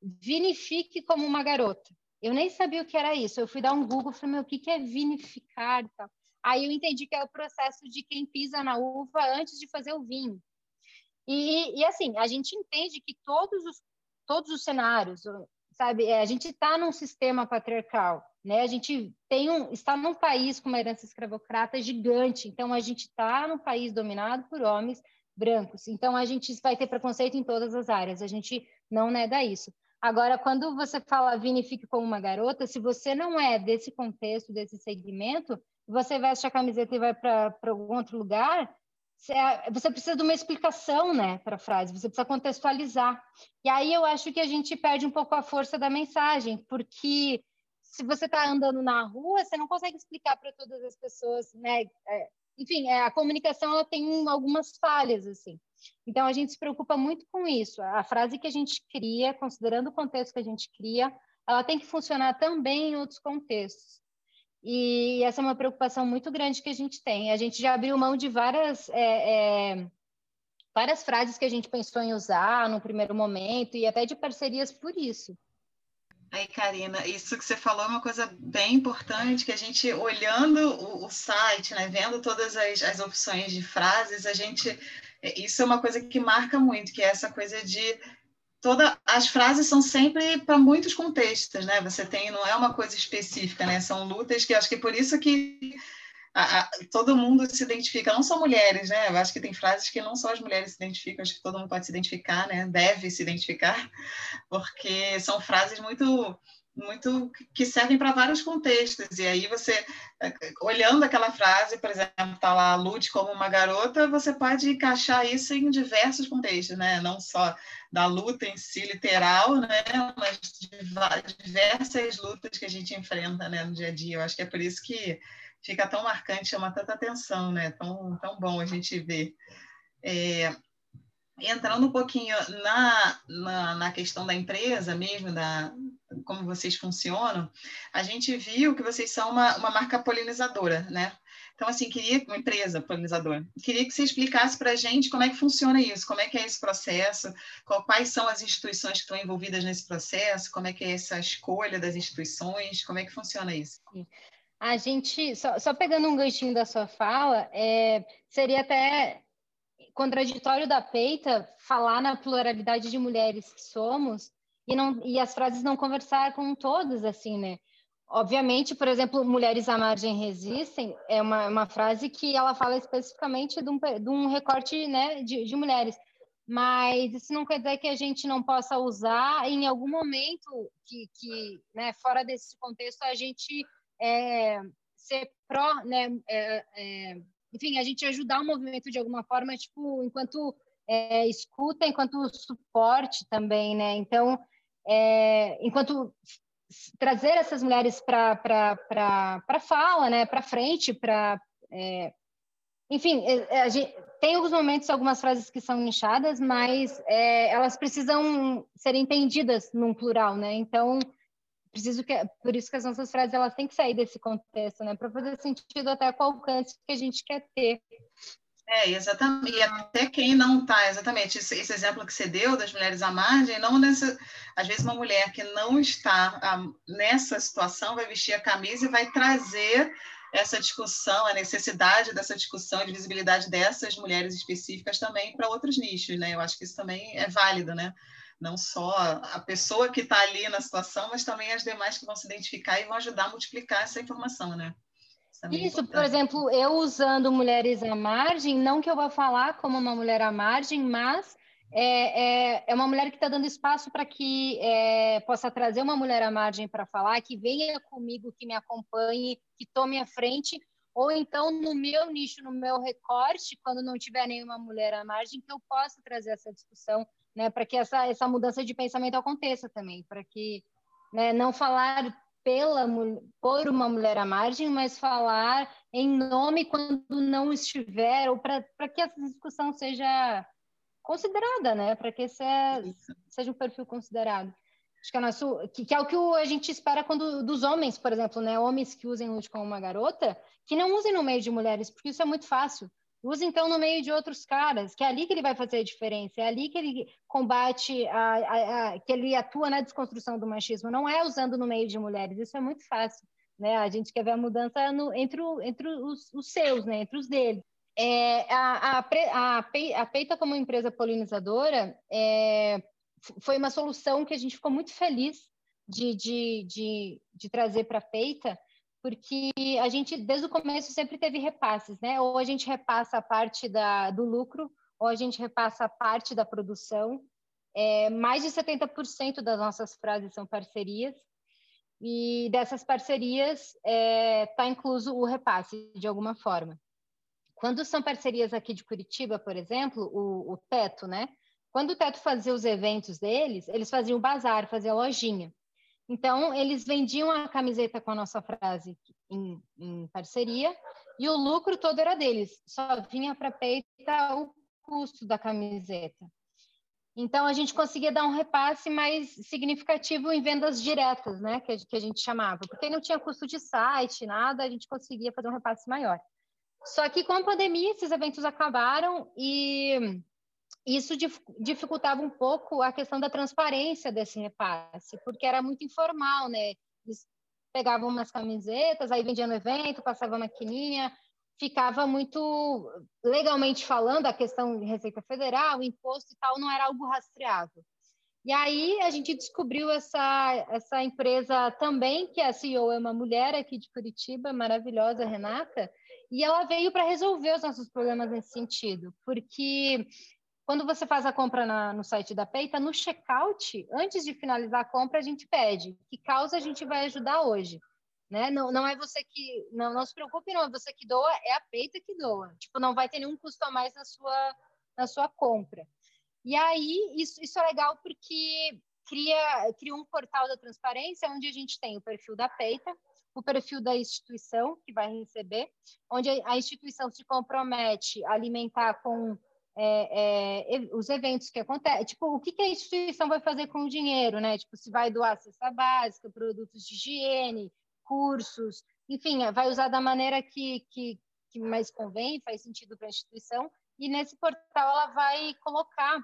vinifique como uma garota. Eu nem sabia o que era isso. Eu fui dar um Google, falei, meu, o que é vinificar e tal. Aí eu entendi que é o processo de quem pisa na uva antes de fazer o vinho. E, e assim, a gente entende que todos os, todos os cenários, sabe, é, a gente está num sistema patriarcal, né? A gente tem um, está num país com uma herança escravocrata gigante, então a gente está num país dominado por homens brancos. Então a gente vai ter preconceito em todas as áreas. A gente não nega isso. Agora, quando você fala vinifique como uma garota, se você não é desse contexto, desse segmento, você veste a camiseta e vai para algum outro lugar, você precisa de uma explicação né, para a frase, você precisa contextualizar. E aí eu acho que a gente perde um pouco a força da mensagem, porque se você está andando na rua, você não consegue explicar para todas as pessoas, né? É, enfim, é, a comunicação ela tem algumas falhas, assim. Então, a gente se preocupa muito com isso. A frase que a gente cria, considerando o contexto que a gente cria, ela tem que funcionar também em outros contextos. E essa é uma preocupação muito grande que a gente tem. A gente já abriu mão de várias, é, é, várias frases que a gente pensou em usar no primeiro momento e até de parcerias por isso. Aí, Karina, isso que você falou é uma coisa bem importante, que a gente, olhando o, o site, né, vendo todas as, as opções de frases, a gente, é, isso é uma coisa que marca muito, que é essa coisa de toda as frases são sempre para muitos contextos, né? Você tem, não é uma coisa específica, né? São lutas que acho que é por isso que a, a, todo mundo se identifica, não só mulheres, né? Eu acho que tem frases que não só as mulheres se identificam, acho que todo mundo pode se identificar, né? Deve se identificar, porque são frases muito muito que servem para vários contextos. E aí você, olhando aquela frase, por exemplo, está lá, lute como uma garota, você pode encaixar isso em diversos contextos, né? Não só da luta em si literal, né? Mas de diversas lutas que a gente enfrenta, né, no dia a dia. Eu acho que é por isso que fica tão marcante, chama tanta atenção, né? Tão, tão bom a gente ver. É, entrando um pouquinho na, na, na, questão da empresa mesmo, da, como vocês funcionam, a gente viu que vocês são uma, uma marca polinizadora, né? Então, assim, queria, uma empresa polinizadora, queria que você explicasse para a gente como é que funciona isso, como é que é esse processo, qual, quais são as instituições que estão envolvidas nesse processo, como é que é essa escolha das instituições, como é que funciona isso? A gente, só, só pegando um ganchinho da sua fala, é, seria até contraditório da peita falar na pluralidade de mulheres que somos e, não, e as frases não conversar com todos, assim, né? Obviamente, por exemplo, Mulheres à Margem Resistem é uma, uma frase que ela fala especificamente de um, de um recorte né, de, de mulheres, mas isso não quer dizer que a gente não possa usar em algum momento que, que né, fora desse contexto, a gente é, ser pró, né, é, é, enfim, a gente ajudar o movimento de alguma forma, tipo, enquanto é, escuta, enquanto suporte também, né? Então, é, enquanto trazer essas mulheres para a fala, né, para frente, para. Enfim, gente, tem alguns momentos, algumas frases que são nichadas, mas é, elas precisam ser entendidas num plural, né? Então, preciso que, por isso que as nossas frases elas têm que sair desse contexto, né, para fazer sentido até com o alcance que a gente quer ter. É, exatamente. E até quem não está, exatamente, esse, esse, exemplo que você deu das mulheres à margem, não nessa, às vezes uma mulher que não está a, ah, nessa situação vai vestir a camisa e vai trazer essa discussão, a necessidade dessa discussão de visibilidade dessas mulheres específicas também para outros nichos, né? Eu acho que isso também é válido, né? Não só a pessoa que está ali na situação, mas também as demais que vão se identificar e vão ajudar a multiplicar essa informação, né? Isso, por exemplo, eu usando mulheres à margem, não que eu vá falar como uma mulher à margem, mas é, é, é uma mulher que está dando espaço para que é, possa trazer uma mulher à margem para falar, que venha comigo, que me acompanhe, que tome a frente, ou então no meu nicho, no meu recorte, quando não tiver nenhuma mulher à margem, que eu possa trazer essa discussão, né, para que essa, essa mudança de pensamento aconteça também, para que né, não falar pela por uma mulher à margem, mas falar em nome quando não estiver, ou para que essa discussão seja considerada, né? Para que esse é, seja um perfil considerado. Acho que é, nosso, que, que, é o que a gente espera quando dos homens, por exemplo, né? Homens que usem lute como uma garota, que não usem no meio de mulheres, porque isso é muito fácil. Usa então no meio de outros caras, que é ali que ele vai fazer a diferença, é ali que ele combate, a, a, a, que ele atua na desconstrução do machismo, não é usando no meio de mulheres, isso é muito fácil. Né? A gente quer ver a mudança no, entre, o, entre os, os, seus, né? entre os deles. É, a, a, a, Peita, como empresa polinizadora, é, foi uma solução que a gente ficou muito feliz de, de, de, de trazer para a Peita, porque a gente, desde o começo, sempre teve repasses, né? Ou a gente repassa a parte da, do lucro, ou a gente repassa a parte da produção. É, mais de 70% das nossas frases são parcerias, e dessas parcerias está é, tá incluso o repasse, de alguma forma. Quando são parcerias aqui de Curitiba, por exemplo, o, o Teto, né? Quando o Teto fazia os eventos deles, eles faziam bazar, faziam lojinha. Então, eles vendiam a camiseta com a nossa frase em, em parceria e o lucro todo era deles. Só vinha para peita o custo da camiseta. Então, a gente conseguia dar um repasse mais significativo em vendas diretas, né, que, que a gente chamava, porque não tinha custo de site, nada, a gente conseguia fazer um repasse maior. Só que com a pandemia, esses eventos acabaram e isso dificultava um pouco a questão da transparência desse repasse, porque era muito informal, né? Eles pegavam umas camisetas, aí vendiam no evento, passavam maquininha, ficava muito legalmente falando a questão de Receita Federal, imposto e tal, não era algo rastreável. E aí a gente descobriu essa, essa empresa também, que a CEO é uma mulher aqui de Curitiba, maravilhosa, Renata, e ela veio para resolver os nossos problemas nesse sentido, porque quando você faz a compra na, no site da Peita, no checkout, antes de finalizar a compra, a gente pede que causa a gente vai ajudar hoje. Né? Não, não é você que. Não, não se preocupe, não é você que doa, é a peita que doa. Tipo, não vai ter nenhum custo a mais na sua, na sua compra. E aí, isso, isso é legal porque cria, cria um portal da transparência onde a gente tem o perfil da peita, o perfil da instituição que vai receber, onde a instituição se compromete a alimentar com é, é, os eventos que acontecem, tipo, o que, que, a instituição vai fazer com o dinheiro, né? Tipo, se vai doar cesta básica, produtos de higiene, cursos, enfim, vai usar da maneira que, que, que mais convém, faz sentido para a instituição, e nesse portal ela vai colocar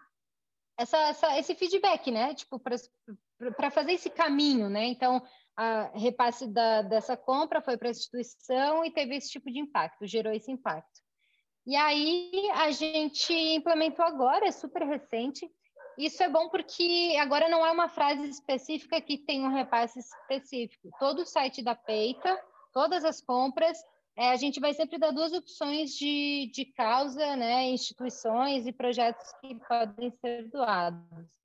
essa, essa, esse feedback, né? Tipo, para fazer esse caminho, né? Então, a repasse da, dessa compra foi para a instituição e teve esse tipo de impacto, gerou esse impacto. E aí a gente implementou agora, é super recente. Isso é bom porque agora não é uma frase específica que tem um repasse específico. Todo o site da Peita, todas as compras, é, a gente vai sempre dar duas opções de, de causa, né, instituições e projetos que podem ser doados.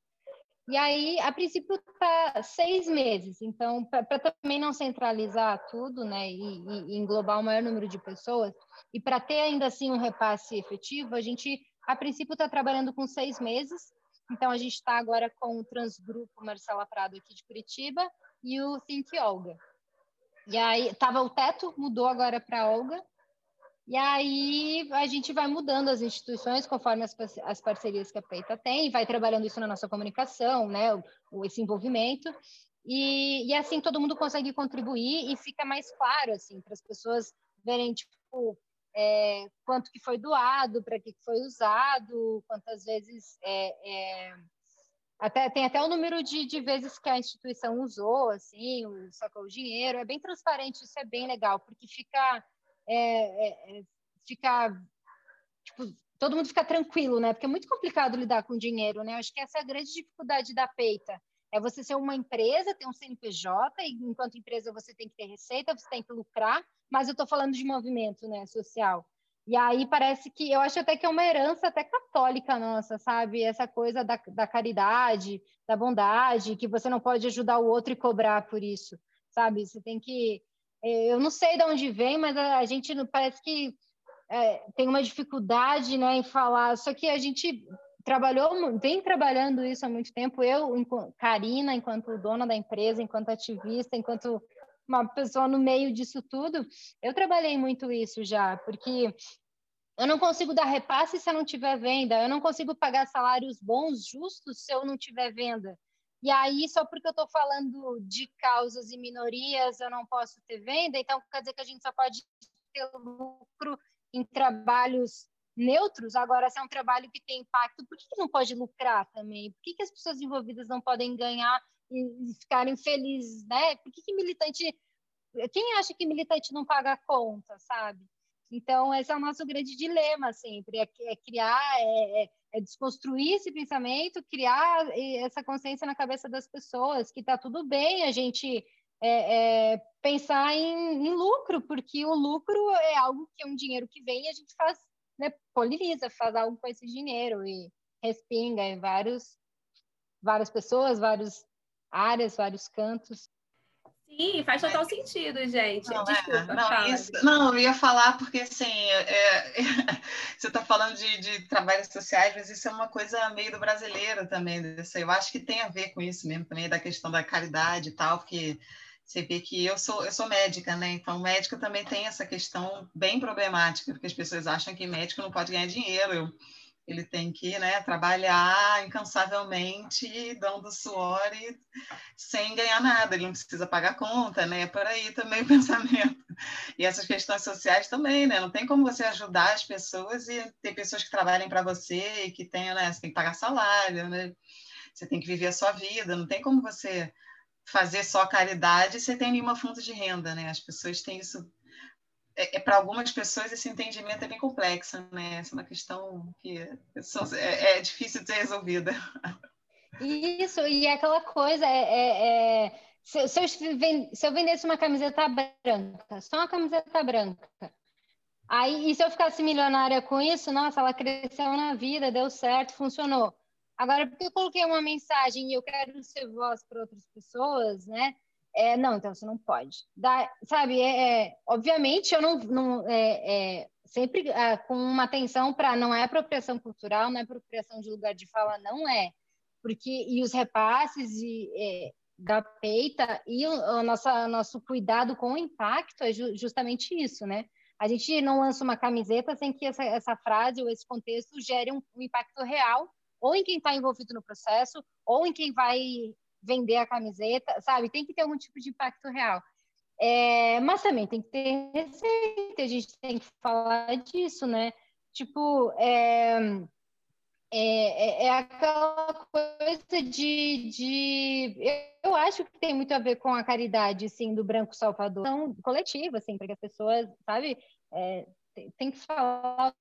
E aí, a princípio, está seis meses. Então, para também não centralizar tudo, né, e, e, englobar o maior número de pessoas, e para ter ainda assim um repasse efetivo, a gente, a princípio, está trabalhando com seis meses. Então, a gente está agora com o Transgrupo Marcela Prado aqui de Curitiba e o Think Olga. E aí, estava o teto, mudou agora para Olga, e aí a gente vai mudando as instituições conforme as, as parcerias que a Peita tem, vai trabalhando isso na nossa comunicação, né, o, esse envolvimento, e, e assim todo mundo consegue contribuir e fica mais claro assim para as pessoas verem tipo é, quanto que foi doado, para que, foi usado, quantas vezes é, é, até tem até o número de, de vezes que a instituição usou, assim, sacou o dinheiro, é bem transparente, isso é bem legal, porque fica é, é, é, ficar, tipo, todo mundo fica tranquilo, né? Porque é muito complicado lidar com dinheiro, né? Acho que essa é a grande dificuldade da peita. É você ser uma empresa, ter um CNPJ, e enquanto empresa você tem que ter receita, você tem que lucrar, mas eu estou falando de movimento né, social. E aí parece que, eu acho até que é uma herança até católica nossa, sabe? Essa coisa da, da caridade, da bondade, que você não pode ajudar o outro e cobrar por isso, sabe? Você tem que eu não sei de onde vem, mas a, gente parece que é, tem uma dificuldade né, em falar. Só que a gente trabalhou, vem trabalhando isso há muito tempo. Eu, Karina, enquanto dona da empresa, enquanto ativista, enquanto uma pessoa no meio disso tudo, eu trabalhei muito isso já, porque eu não consigo dar repasse se eu não tiver venda, eu não consigo pagar salários bons, justos, se eu não tiver venda. E aí, só porque eu estou falando de causas e minorias, eu não posso ter venda, então quer dizer que a gente só pode ter lucro em trabalhos neutros. Agora, se é um trabalho que tem impacto, por que, não pode lucrar também? Por que, que as pessoas envolvidas não podem ganhar e ficarem felizes, né? Por que, que militante. Quem acha que militante não paga a conta, sabe? Então, esse é o nosso grande dilema sempre, é, é criar, é, é, desconstruir esse pensamento, criar essa consciência na cabeça das pessoas, que está tudo bem a gente é, é, pensar em, em, lucro, porque o lucro é algo que é um dinheiro que vem e a gente faz, né, poliniza, faz algo com esse dinheiro e respinga em vários, várias pessoas, várias áreas, vários cantos. Sim, faz total sentido, gente. Não, é, Desculpa, é, não, isso, não, eu ia falar porque assim, é, você está falando de, de, trabalhos sociais, mas isso é uma coisa meio do brasileiro também. Eu acho que tem a ver com isso mesmo, também da questão da caridade e tal, porque você vê que eu sou, eu sou médica, né? Então, médica também tem essa questão bem problemática, porque as pessoas acham que médico não pode ganhar dinheiro. Eu, ele tem que né, trabalhar incansavelmente, dando suor e sem ganhar nada, ele não precisa pagar conta, né? É por aí também o pensamento. E essas questões sociais também, né? Não tem como você ajudar as pessoas e ter pessoas que trabalhem para você e que tenham, né? Você tem que pagar salário, né? Você tem que viver a sua vida, não tem como você fazer só caridade sem ter nenhuma fonte de renda, né? As pessoas têm isso é, é para algumas pessoas esse entendimento é bem complexo, né? Essa é uma questão que é, é difícil de ser resolvida. Isso, e é aquela coisa, é, é, é se, eu, se eu vendesse uma camiseta branca, só uma camiseta branca, aí, e se eu ficasse milionária com isso, nossa, ela cresceu na vida, deu certo, funcionou. Agora, porque eu coloquei uma mensagem e eu quero ser voz para outras pessoas, né? É, não, então você não pode. Sabe, é, é, obviamente eu não, não é, é sempre é, com uma atenção para não é apropriação cultural, não é apropriação de lugar de fala, não é, porque e os repasses e, da peita e o, o nossa, nosso cuidado com o impacto é ju, justamente isso, né? A gente não lança uma camiseta sem que essa, essa frase ou esse contexto gere um, um impacto real, ou em quem está envolvido no processo, ou em quem vai vender a camiseta, sabe? Tem que ter algum tipo de impacto real. É, mas também tem que ter receita, a gente tem que falar disso, né? Tipo, é, é, é aquela coisa de, de. Eu acho que tem muito a ver com a caridade, sim, do Branco Salvador. Coletiva, assim, porque as pessoas, sabe, é, tem, que falar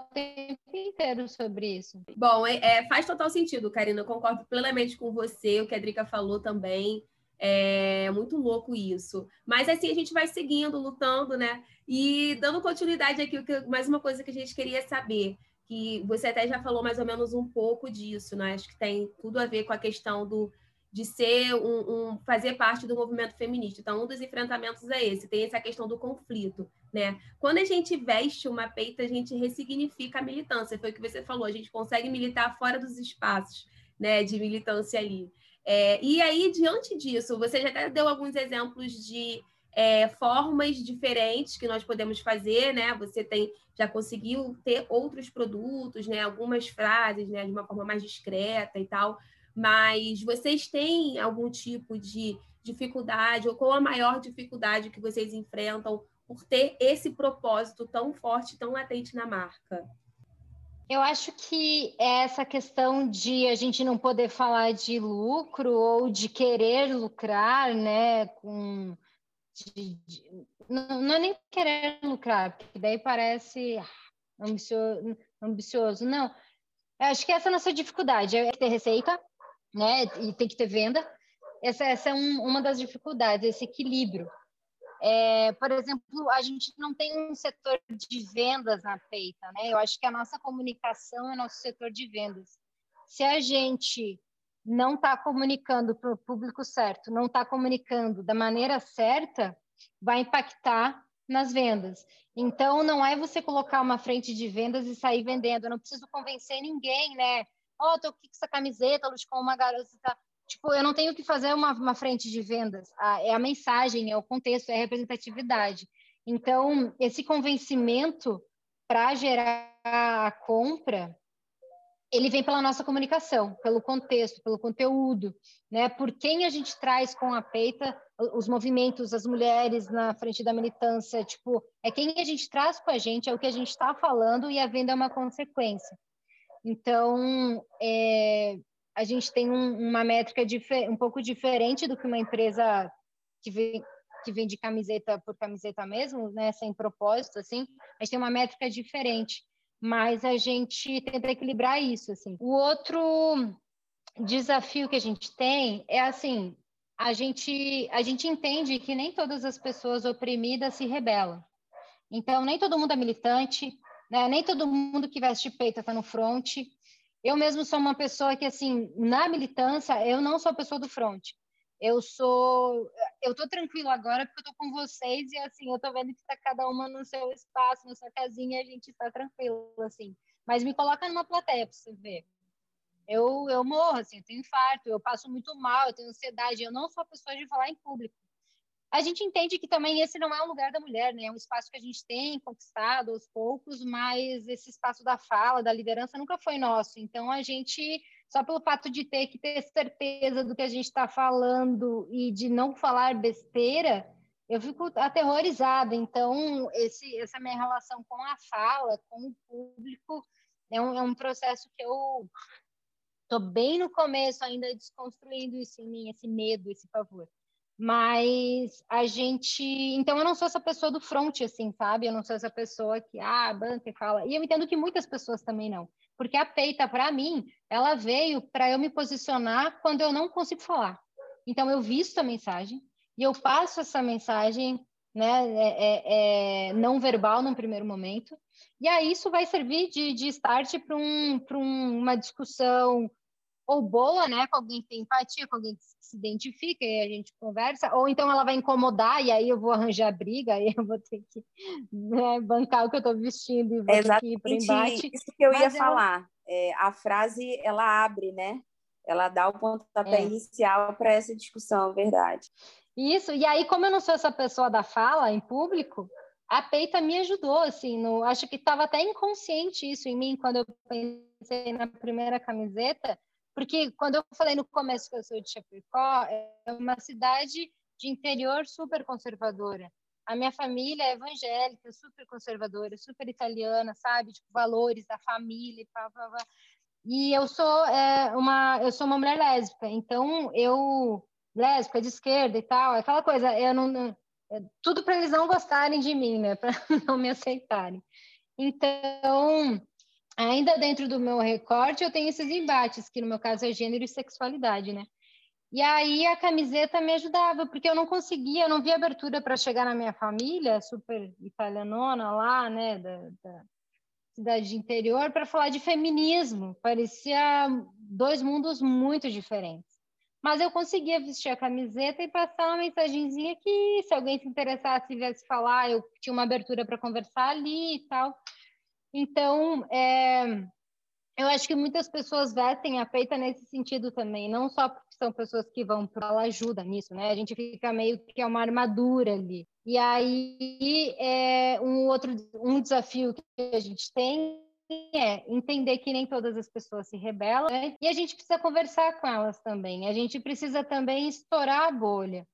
tempo inteiro sobre isso. Bom, é, é, faz total sentido, Karina. Eu concordo plenamente com você, o que a Drica falou também. É muito louco isso. Mas assim, a gente vai seguindo, lutando, né? E dando continuidade aqui, mais uma coisa que a gente queria saber, que você até já falou mais ou menos um pouco disso, né? Acho que tem tudo a ver com a questão do de ser um, um, fazer parte do movimento feminista. Então, um dos enfrentamentos é esse, tem essa questão do conflito, né? Quando a gente veste uma peita, a gente ressignifica a militância. Foi o que você falou, a gente consegue militar fora dos espaços, né, de militância ali. É, e aí, diante disso, você já até deu alguns exemplos de é, formas diferentes que nós podemos fazer, né? Você tem já conseguiu ter outros produtos, né? Algumas frases, né? De uma forma mais discreta e tal mas vocês têm algum tipo de dificuldade ou qual a maior dificuldade que vocês enfrentam por ter esse propósito tão forte, tão latente na marca? Eu acho que é essa questão de a gente não poder falar de lucro ou de querer lucrar, né, com de, de, não, não, é nem querer lucrar, porque daí parece ambicioso, não. Eu acho que essa é a nossa dificuldade, é ter receita, né? E tem que ter venda. Essa, essa é um, uma das dificuldades, esse equilíbrio. É, por exemplo, a gente não tem um setor de vendas na feita, né? Eu acho que a nossa comunicação é nosso setor de vendas. Se a gente não está comunicando para o público certo, não está comunicando da maneira certa, vai impactar nas vendas. Então, não é você colocar uma frente de vendas e sair vendendo. Eu não preciso convencer ninguém, né? Ó, oh, tô aqui com essa camiseta, lute com uma garota. Tá? Tipo, eu não tenho que fazer uma, uma frente de vendas. é a mensagem, é o contexto, é a representatividade. Então, esse convencimento para gerar a compra, ele vem pela nossa comunicação, pelo contexto, pelo conteúdo, né? Por quem a gente traz com a peita os movimentos, as mulheres na frente da militância, tipo, é quem a gente traz com a gente, é o que a gente está falando e a venda é uma consequência. Então, é, a gente tem um, uma métrica um pouco diferente do que uma empresa que, vem, que vende camiseta por camiseta mesmo, né, sem propósito, assim. A gente tem uma métrica diferente, mas a gente tenta equilibrar isso, assim. O outro desafio que a gente tem é, assim, a gente, a gente entende que nem todas as pessoas oprimidas se rebelam. Então, nem todo mundo é militante, né? Nem todo mundo que veste peito está no front. Eu mesmo sou uma pessoa que, assim, na militância, eu não sou a pessoa do front. Eu sou, eu tô tranquila agora porque eu tô com vocês e assim, eu tô vendo que está cada uma no seu espaço, na sua casinha, a gente está tranquilo assim. Mas me coloca numa plateia para você ver. Eu, eu morro, assim, eu tenho infarto, eu passo muito mal, eu tenho ansiedade, eu não sou a pessoa de falar em público. A gente entende que também esse não é o lugar da mulher, né? É um espaço que a gente tem conquistado aos poucos, mas esse espaço da fala, da liderança nunca foi nosso. Então a gente, só pelo fato de ter que ter certeza do que a gente está falando e de não falar besteira, eu fico aterrorizada. Então esse, essa minha relação com a fala, com o público, é um, é um processo que eu estou bem no começo ainda desconstruindo isso em mim, esse medo, esse pavor. Mas a gente. Então, eu não sou essa pessoa do front, assim, sabe? Eu não sou essa pessoa que, ah, banca e fala. E eu entendo que muitas pessoas também não. Porque a peita, para mim, ela veio para eu me posicionar quando eu não consigo falar. Então, eu visto a mensagem e eu passo essa mensagem né, é, é, é não verbal num primeiro momento. E aí isso vai servir de, de start para um, um, uma discussão ou boa, né, com alguém que tem empatia, com alguém que se identifica e a gente conversa, ou então ela vai incomodar e aí eu vou arranjar briga, aí eu vou ter que né, bancar o que eu estou vestindo e vou Exatamente ter que ir para embate. Isso que eu ia falar. É, a frase ela abre, né? Ela dá o pontapé é. inicial para essa discussão, verdade. Isso, e aí, como eu não sou essa pessoa da fala em público, a peita me ajudou, assim, no, acho que estava até inconsciente isso em mim quando eu pensei na primeira camiseta, porque quando eu falei no começo que eu sou de Chapecó, é uma cidade de interior super conservadora. A minha família é evangélica, super conservadora, super italiana, sabe? Tipo, valores da família, pá, pá, pá. E eu sou é, uma eu sou uma mulher lésbica, então eu lésbica de esquerda e tal, aquela coisa, eu não é, tudo para eles não gostarem de mim, né? Para não me aceitarem. Então, ainda dentro do meu recorte, eu tenho esses embates, que no meu caso é gênero e sexualidade, né? E aí a camiseta me ajudava, porque eu não conseguia, eu não via abertura para chegar na minha família, super italianona lá, né, da, da cidade interior, para falar de feminismo. Parecia dois mundos muito diferentes. Mas eu conseguia vestir a camiseta e passar uma mensagenzinha que, se alguém se interessasse e viesse falar, eu tinha uma abertura para conversar ali e tal. Então, é, eu acho que muitas pessoas vestem a peita nesse sentido também, não só porque são pessoas que vão para ela ajuda nisso, né? A gente fica meio que é uma armadura ali. E aí, é, um outro um desafio que a gente tem é entender que nem todas as pessoas se rebelam né? e a gente precisa conversar com elas também. A gente precisa também estourar a bolha.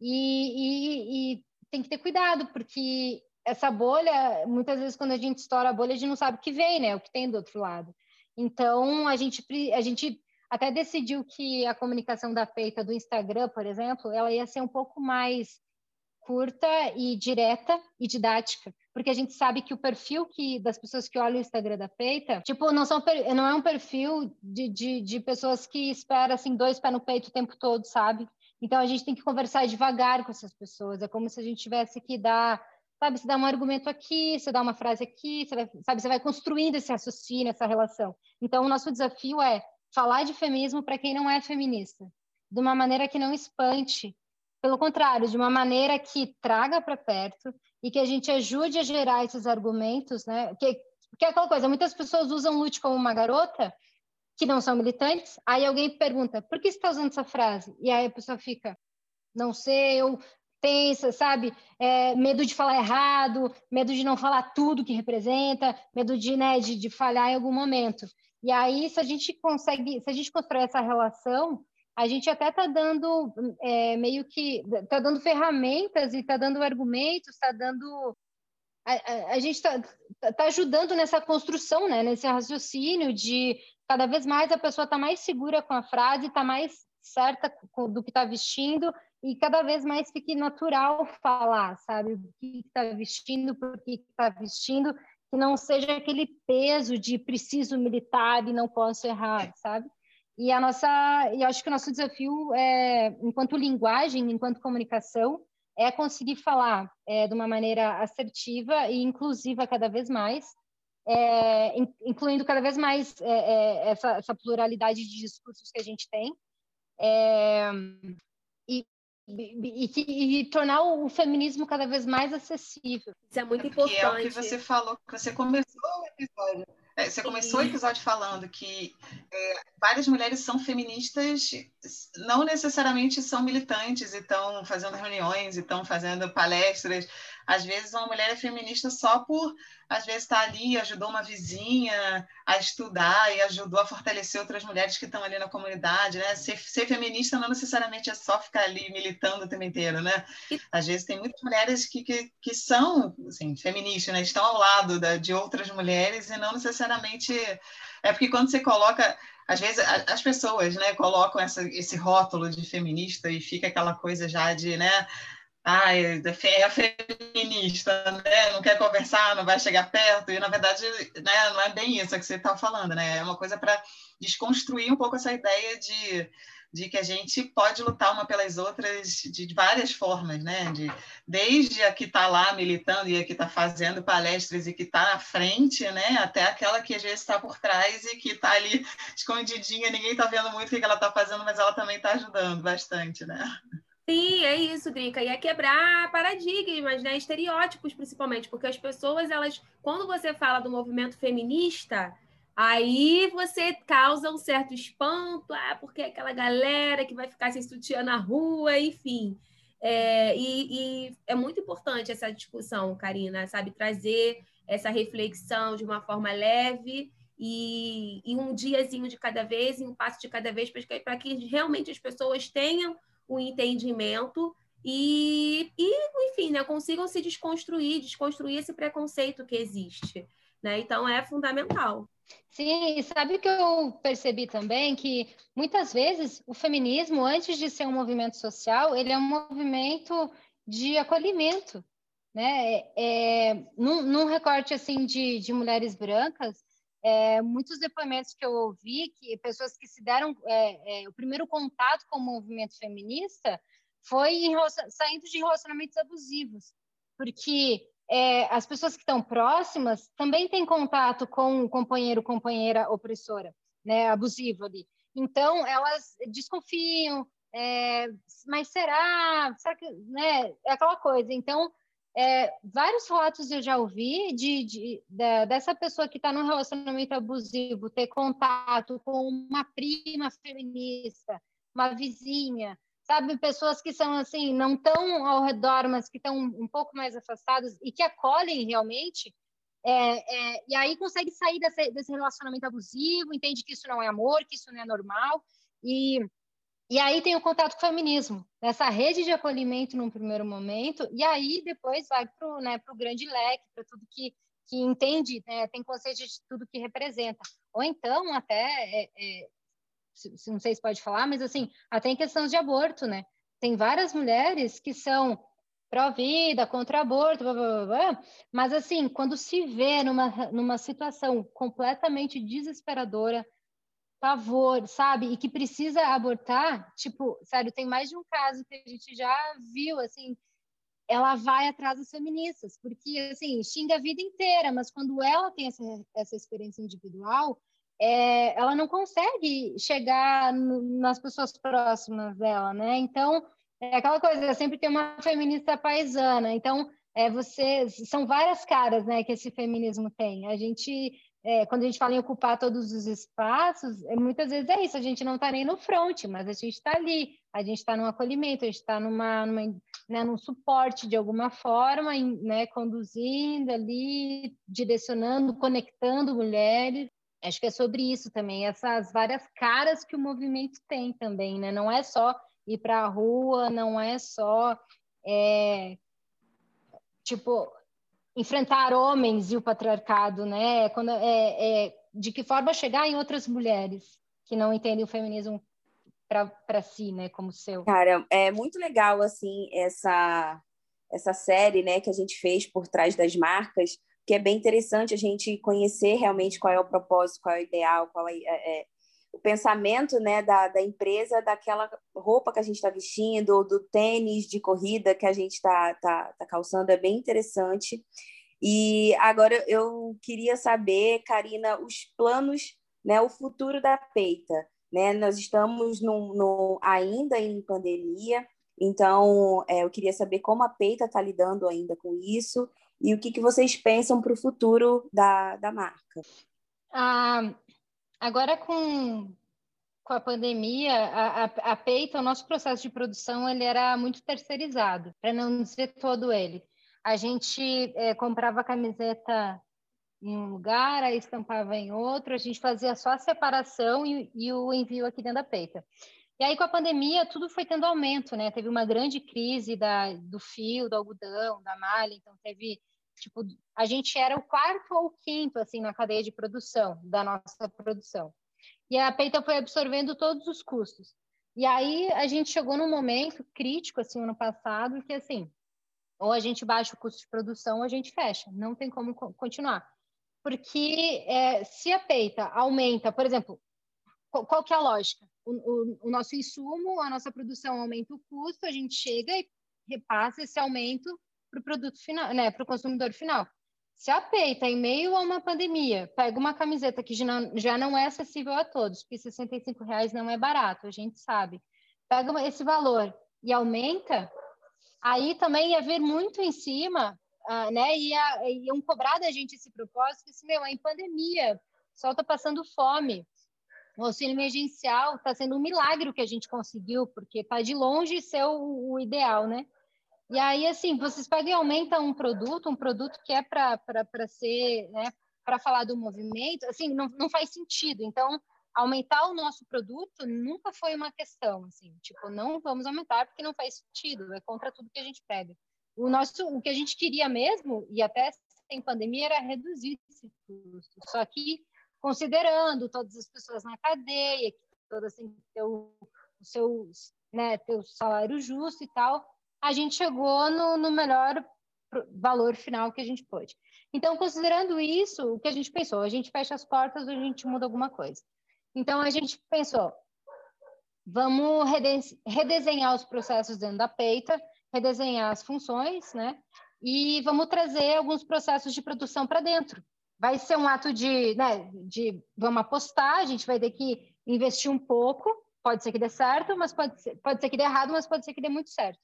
E, e, e tem que ter cuidado, porque essa bolha, muitas vezes quando a gente estoura a bolha, a gente não sabe o que vem, né? O que tem do outro lado. Então, a gente, a gente até decidiu que a comunicação da peita do Instagram, por exemplo, ela ia ser um pouco mais curta e direta e didática, porque a gente sabe que o perfil que das pessoas que olham o Instagram da peita, tipo, não são não é um perfil de, de, de pessoas que espera assim dois pés no peito o tempo todo, sabe? Então a gente tem que conversar devagar com essas pessoas. É como se a gente tivesse que dar sabe? Você dá um argumento aqui, você dá uma frase aqui, você vai, sabe? Você vai construindo esse raciocínio, essa relação. Então, o nosso desafio é falar de feminismo para quem não é feminista, de uma maneira que não espante, pelo contrário, de uma maneira que traga para perto e que a gente ajude a gerar esses argumentos, né? Que, que é aquela coisa, muitas pessoas usam lute como uma garota que não são militantes, aí alguém pergunta, por que você está usando essa frase? E aí a pessoa fica, não sei, eu pensa, sabe? É, medo de falar errado, medo de não falar tudo que representa, medo de, né, de, de falhar em algum momento. E aí, se a gente consegue, se a gente constrói essa relação, a gente até está dando é, meio que está dando ferramentas e está dando argumentos, está dando a, a, a gente está tá ajudando nessa construção, né? Nesse raciocínio de cada vez mais a pessoa está mais segura com a frase, está mais certa do que está vestindo e cada vez mais fique natural falar, sabe? O que está vestindo, por que está vestindo, que não seja aquele peso de preciso militar e não posso errar, sabe? E a nossa, e acho que o nosso desafio é, enquanto linguagem, enquanto comunicação, é conseguir falar é, de uma maneira assertiva e inclusiva cada vez mais, é, incluindo cada vez mais é, é, essa, essa, pluralidade de discursos que a gente tem. É, e, e, e, tornar o feminismo cada vez mais acessível. Isso é muito é importante. É o que você falou, que você começou o episódio. É, você, você começou o episódio falando que é, várias mulheres são feministas, não necessariamente são militantes e estão fazendo reuniões e estão fazendo palestras. Às vezes uma mulher é feminista só por, às vezes, estar tá ali, ajudou uma vizinha a estudar e ajudou a fortalecer outras mulheres que estão ali na comunidade, né? Ser, ser feminista não necessariamente é só ficar ali militando o tempo inteiro, né? Às vezes tem muitas mulheres que, que, que são, assim, feministas, né? Estão ao lado da, de outras mulheres e não necessariamente... É porque quando você coloca às vezes as pessoas né, colocam essa, esse rótulo de feminista e fica aquela coisa já de, né, ah, é feminista, né? não quer conversar, não vai chegar perto, e na verdade né, não é bem isso que você está falando, né? é uma coisa para desconstruir um pouco essa ideia de, de que a gente pode lutar uma pelas outras de várias formas, né? De, desde a que está lá militando e a que está fazendo palestras e que está à frente, né? Até aquela que às vezes está por trás e que está ali escondidinha, ninguém está vendo muito o que ela está fazendo, mas ela também está ajudando bastante, né? Sim, é isso, Drica. E é quebrar paradigmas, né? Estereótipos, principalmente, porque as pessoas, elas, quando você fala do movimento feminista, aí você causa um certo espanto, ah, porque é aquela galera que vai ficar sem sutiã na rua, enfim. É, e, e é muito importante essa discussão, Karina, sabe? Trazer essa reflexão de uma forma leve e, e um diazinho de cada vez, e um passo de cada vez, para que realmente as pessoas tenham o entendimento e, e enfim, né, consigam se desconstruir, desconstruir esse preconceito que existe. Né? Então, é fundamental. Sim, sabe o que eu percebi também? Que muitas vezes o feminismo, antes de ser um movimento social, ele é um movimento de acolhimento. Né? É, num, num recorte assim de, de mulheres brancas, é, muitos depoimentos que eu ouvi, que pessoas que se deram é, é, o primeiro contato com o movimento feminista foi em, saindo de relacionamentos abusivos, porque é, as pessoas que estão próximas também têm contato com o companheiro, companheira opressora, né, abusivo ali. Então elas desconfiam, é, mas será, será que, né, é aquela coisa. Então é, vários relatos eu já ouvi de, de, de dessa pessoa que está num relacionamento abusivo ter contato com uma prima feminista, uma vizinha, sabe? Pessoas que são assim, não tão ao redor, mas que estão um pouco mais afastadas e que acolhem realmente. É, é, e aí consegue sair desse, desse relacionamento abusivo, entende que isso não é amor, que isso não é normal. E e aí tem o contato com o feminismo, nessa rede de acolhimento num primeiro momento, e aí depois vai para o né, grande leque, para tudo que, que entende, né, tem consciência de tudo que representa. Ou então, até, é, é, não sei se pode falar, mas assim, até em questões de aborto, né? Tem várias mulheres que são pró-vida, contra aborto, blá, blá, blá, mas assim, quando se vê numa, numa situação completamente desesperadora, pavor, sabe? E que precisa abortar, tipo, sério, tem mais de um caso que a gente já viu, assim, ela vai atrás das feministas, porque, assim, xinga a vida inteira, mas quando ela tem essa, essa experiência individual, é, ela não consegue chegar no, nas pessoas próximas dela, né? Então, é aquela coisa, sempre tem uma feminista paisana, então, é, você, são várias caras, né, que esse feminismo tem. A gente é, quando a gente fala em ocupar todos os espaços, é, muitas vezes é isso, a gente não está nem no front, mas a gente está ali, a gente está no acolhimento, a gente está numa, numa né, num suporte de alguma forma, em, né, conduzindo ali, direcionando, conectando mulheres. Acho que é sobre isso também, essas várias caras que o movimento tem também, né? Não é só ir para a rua, não é só é, tipo enfrentar homens e o patriarcado, né? Quando, é, é, de que forma chegar em outras mulheres que não entendem o feminismo para si, né, como seu. Cara, é muito legal assim essa essa série, né, que a gente fez por trás das marcas, que é bem interessante a gente conhecer realmente qual é o propósito, qual é o ideal, qual é, é, o pensamento né, da, da empresa, daquela roupa que a gente está vestindo, do tênis de corrida que a gente está tá, tá calçando, é bem interessante. E agora eu queria saber, Karina, os planos, né, o futuro da Peita. Né? Nós estamos no, no ainda em pandemia, então é, eu queria saber como a Peita está lidando ainda com isso e o que, que vocês pensam para o futuro da, da marca. Ah, agora com, com a pandemia, a, a, a Peita, o nosso processo de produção, ele era muito terceirizado, para não dizer todo ele. A gente é, comprava camiseta em um lugar, aí estampava em outro, a gente fazia só a separação e, e o envio aqui dentro da peita. E aí, com a pandemia, tudo foi tendo aumento, né? Teve uma grande crise da, do fio, do algodão, da malha, então teve, tipo, a gente era o quarto ou quinto, assim, na cadeia de produção, da nossa produção. E a Peita foi absorvendo todos os custos. E aí, a gente chegou num momento crítico, assim, ano passado, que, assim, ou a gente baixa o custo de produção ou a gente fecha, não tem como continuar porque é, se a peita aumenta, por exemplo, qual, que é a lógica? O, o, o, nosso insumo, a nossa produção aumenta o custo, a gente chega e repassa esse aumento para o produto final, né, para o consumidor final. Se a peita, em meio a uma pandemia, pega uma camiseta que já não, é acessível a todos, porque 65 reais não é barato, a gente sabe, pega esse valor e aumenta, aí também ia vir muito em cima ah, né? E iam cobrar da gente esse propósito, que assim, meu, é em pandemia, o pessoal está passando fome. O auxílio emergencial está sendo um milagre o que a gente conseguiu, porque está de longe ser o, o, ideal, né? E aí, assim, vocês pegam e aumentam um produto, um produto que é para ser, né, para falar do movimento, assim, não, não faz sentido. Então, aumentar o nosso produto nunca foi uma questão, assim, tipo, não vamos aumentar porque não faz sentido, é contra tudo que a gente pega. O nosso, o que a gente queria mesmo, e até sem pandemia, era reduzir esse custo. Só que, considerando todas as pessoas na cadeia, que todas têm que ter o, o seu, né, ter o salário justo e tal, a gente chegou no, no melhor valor final que a gente pôde. Então, considerando isso, o que a gente pensou? A gente fecha as portas ou a gente muda alguma coisa? Então, a gente pensou, vamos redesenhar os processos dentro da peita, redesenhar as funções, né? E vamos trazer alguns processos de produção para dentro. Vai ser um ato de, né, de vamos apostar, a gente vai ter que investir um pouco, pode ser que dê certo, mas pode ser, pode ser que dê errado, mas pode ser que dê muito certo.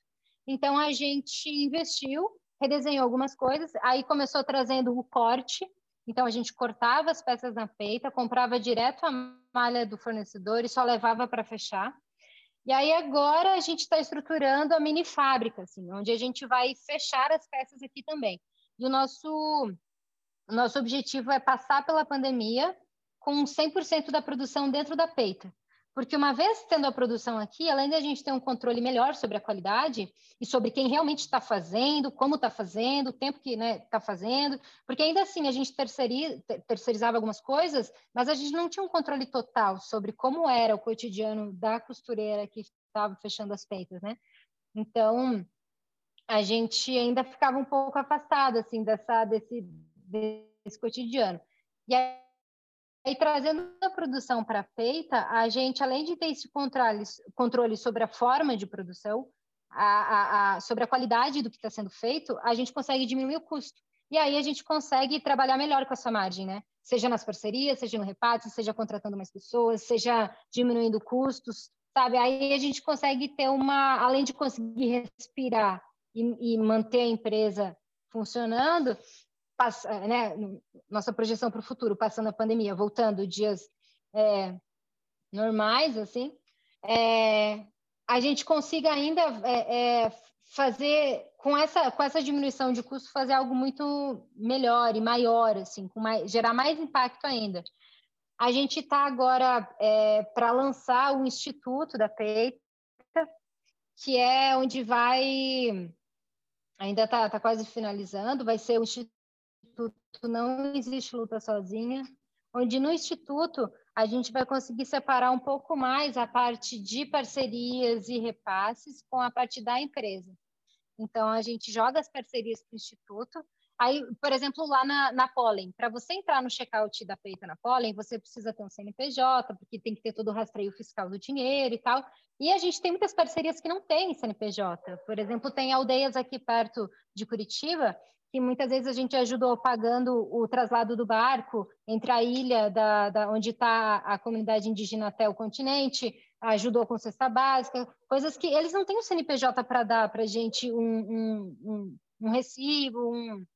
Então a gente investiu, redesenhou algumas coisas, aí começou trazendo o corte, então a gente cortava as peças na peita, comprava direto a malha do fornecedor e só levava para fechar. E aí agora a gente está estruturando a mini fábrica, assim, onde a gente vai fechar as peças aqui também. E o nosso, nosso objetivo é passar pela pandemia com 100% da produção dentro da peita. Porque uma vez tendo a produção aqui, além de a gente ter um controle melhor sobre a qualidade e sobre quem realmente está fazendo, como está fazendo, o tempo que está né, fazendo, porque ainda assim a gente terceirizava algumas coisas, mas a gente não tinha um controle total sobre como era o cotidiano da costureira que estava fechando as peitas, né? Então, a gente ainda ficava um pouco afastado assim dessa desse, desse cotidiano. E aí e trazendo a produção para a peita, a gente, além de ter esse controle, controle sobre a forma de produção, a, a, a, sobre a qualidade do que está sendo feito, a gente consegue diminuir o custo. E aí a gente consegue trabalhar melhor com essa margem, né? Seja nas parcerias, seja no repasse, seja contratando mais pessoas, seja diminuindo custos, sabe? Aí a gente consegue ter uma, além de conseguir respirar e, e manter a empresa funcionando, passa, né, nossa projeção para o futuro, passando a pandemia, voltando dias é, normais, assim, é, a gente consiga ainda é, é, fazer com essa com essa diminuição de custo fazer algo muito melhor e maior, assim, mais, gerar mais impacto ainda. A gente está agora é, para lançar o instituto da Peita, que é onde vai ainda está tá quase finalizando, vai ser o Instituto Instituto Não Existe Luta Sozinha, onde no Instituto a gente vai conseguir separar um pouco mais a parte de parcerias e repasses com a parte da empresa. Então, a gente joga as parcerias para o Instituto. Aí, por exemplo, lá na, na Pollen, para você entrar no checkout da Peita na Pollen, você precisa ter um CNPJ, porque tem que ter todo o rastreio fiscal do dinheiro e tal. E a gente tem muitas parcerias que não têm CNPJ. Por exemplo, tem aldeias aqui perto de Curitiba que muitas vezes a gente ajudou pagando o traslado do barco entre a ilha da, da onde está a comunidade indígena até o continente, ajudou com cesta básica, coisas que eles não têm o CNPJ para dar para a gente um, um, um, um recibo, um,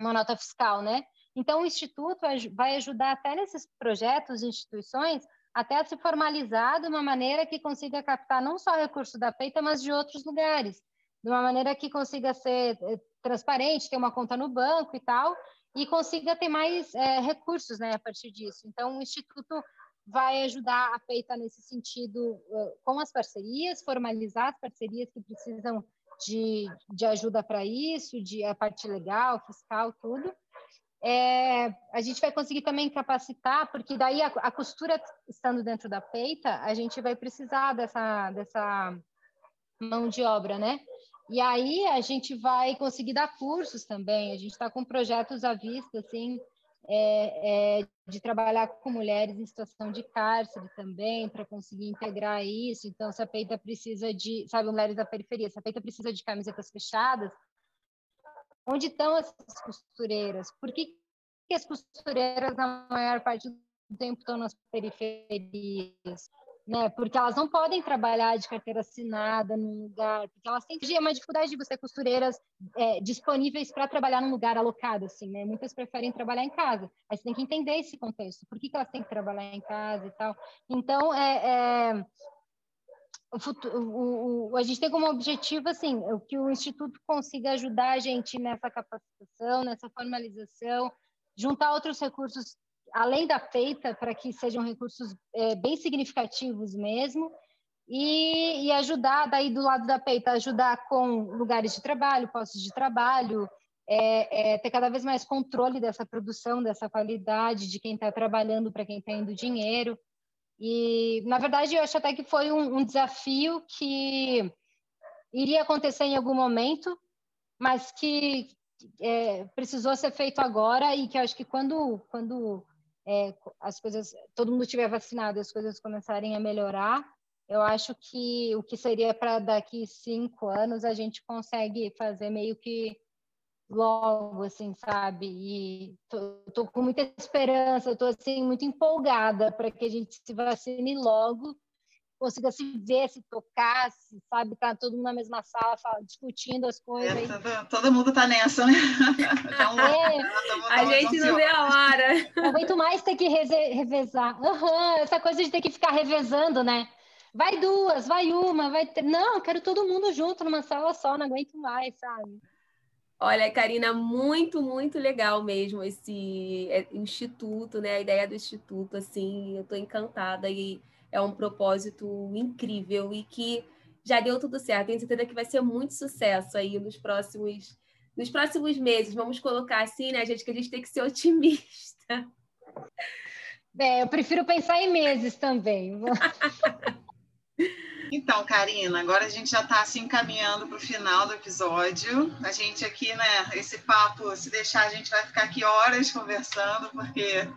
uma nota fiscal, né? Então, o Instituto vai ajudar até nesses projetos instituições até se formalizar de uma maneira que consiga captar não só recurso da feita, mas de outros lugares, de uma maneira que consiga ser eh, transparente, ter uma conta no banco e tal, e consiga ter mais é, recursos né, a partir disso. Então, o Instituto vai ajudar a feita nesse sentido uh, com as parcerias, formalizar as parcerias que precisam de, de ajuda para isso, de a parte legal, fiscal, tudo. É, a gente vai conseguir também capacitar, porque daí a, a, costura estando dentro da peita, a gente vai precisar dessa, dessa mão de obra, né? E aí a gente vai conseguir dar cursos também. A gente está com projetos à vista, assim, é, é, de trabalhar com mulheres em situação de cárcere também, para conseguir integrar isso. Então, se a peita precisa de, sabe, mulheres da periferia, se a peita precisa de camisetas fechadas, onde estão essas costureiras? Por que, que as costureiras, na maior parte do tempo, estão nas periferias? Né? Porque elas não podem trabalhar de carteira assinada num lugar, porque elas têm uma dificuldade de você costureiras é, disponíveis para trabalhar num lugar alocado, assim, né? Muitas preferem trabalhar em casa. Aí você tem que entender esse contexto, por que, que elas têm que trabalhar em casa e tal. Então, é, é o, futuro, o, o, a gente tem como objetivo assim que o instituto consiga ajudar a gente nessa capacitação, nessa formalização, juntar outros recursos além da feita, para que sejam recursos é, bem significativos mesmo, e, e, ajudar, daí do lado da peita, ajudar com lugares de trabalho, postos de trabalho, é, é, ter cada vez mais controle dessa produção, dessa qualidade, de quem está trabalhando para quem está indo dinheiro. E, na verdade, eu acho até que foi um, um desafio que iria acontecer em algum momento, mas que é, precisou ser feito agora e que eu acho que quando, quando é, as coisas, todo mundo estiver vacinado, as coisas começarem a melhorar, eu acho que o que seria para daqui cinco anos a gente consegue fazer meio que logo, assim, sabe? E tô, tô com muita esperança, tô assim muito empolgada para que a gente se vacine logo consiga se ver, se tocar, se, sabe, tá todo mundo na mesma sala fala, discutindo as coisas. É, todo, todo, mundo tá nessa, né? Então, é, a gente não vê a hora. Não aguento mais ter que revezar. Uhum, essa coisa de ter que ficar revezando, né? Vai duas, vai uma, vai. Não, quero todo mundo junto numa sala só, não aguento mais, sabe? Olha, Karina, muito, muito legal mesmo esse é, instituto, né? A ideia do instituto, assim, eu estou encantada e é um propósito incrível e que já deu tudo certo. Tenho certeza que vai ser muito sucesso aí nos próximos, nos próximos meses. Vamos colocar assim, né, gente, que a gente tem que ser otimista. É, eu prefiro pensar em meses também. Então, Karina, agora a gente já está assim caminhando para o final do episódio. A gente aqui, né, esse papo, se deixar, a gente vai ficar aqui horas conversando, porque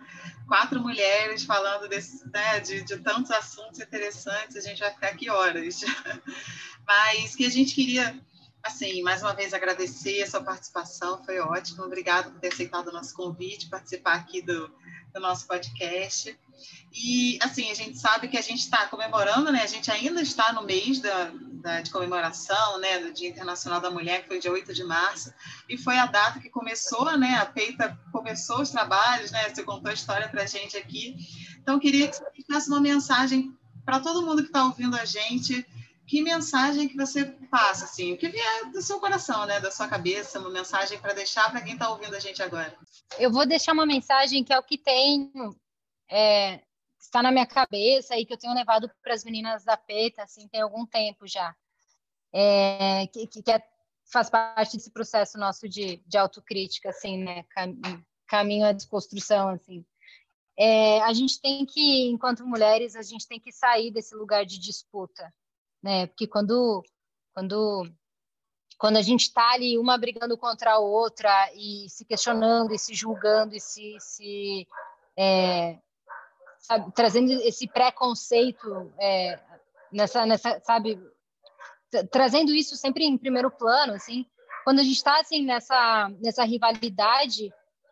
quatro mulheres falando desse, né, de, de tantos assuntos interessantes, a gente vai ficar aqui horas. Mas que a gente queria, assim, mais uma vez agradecer a sua participação, foi ótimo. Obrigada por ter aceitado o nosso convite, participar aqui do, do nosso podcast. E, assim, a gente sabe que a gente está comemorando, né? A gente ainda está no mês da, da, de comemoração, né? Do Dia Internacional da Mulher, que foi dia 8 de março, e foi a data que começou, né? A Peita começou os trabalhos, né? Você contou a história para a gente aqui. Então, queria que você desse uma mensagem para todo mundo que está ouvindo a gente. Que mensagem que você passa, assim, o que vier do seu coração, né? Da sua cabeça, uma mensagem para deixar para quem está ouvindo a gente agora. Eu vou deixar uma mensagem que é o que tem é, está na minha cabeça e que eu tenho levado para as meninas da PETA, assim, tem algum tempo já, é, que, que é, faz parte desse processo nosso de, de autocrítica, assim, né, caminho à desconstrução, assim. É, a gente tem que, enquanto mulheres, a gente tem que sair desse lugar de disputa, né, porque quando, quando quando a gente está ali uma brigando contra a outra e se questionando e se julgando e se, se é, sabe, trazendo esse preconceito é, nessa, nessa, sabe, trazendo isso sempre em primeiro plano, assim, quando a gente está assim nessa nessa rivalidade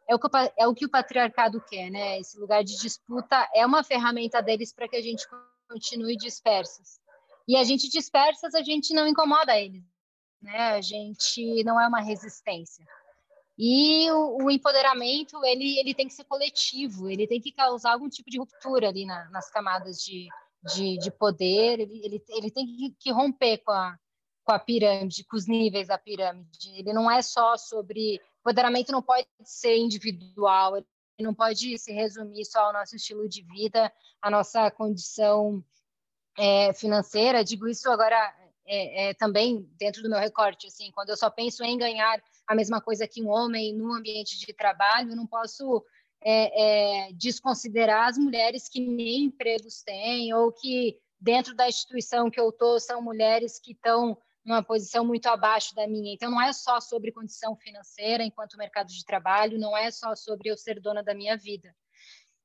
é o, que, é o que o patriarcado quer, né? Esse lugar de disputa é uma ferramenta deles para que a gente continue dispersas. E a gente dispersas, a gente não incomoda eles, né? A gente não é uma resistência. E o, o, empoderamento, ele, ele tem que ser coletivo, ele tem que causar algum tipo de ruptura ali na, nas camadas de, de, de poder, ele, ele, ele tem que, que, romper com a, com a pirâmide, com os níveis da pirâmide. Ele não é só sobre... Empoderamento não pode ser individual, ele não pode se resumir só ao nosso estilo de vida, a nossa condição é, financeira. Digo isso agora é, é, também dentro do meu recorte, assim, quando eu só penso em ganhar a mesma coisa que um homem no ambiente de trabalho, eu não posso é, desconsiderar as mulheres que nem empregos têm ou que dentro da instituição que eu estou são mulheres que estão numa posição muito abaixo da minha. Então, não é só sobre condição financeira enquanto mercado de trabalho, não é só sobre eu ser dona da minha vida.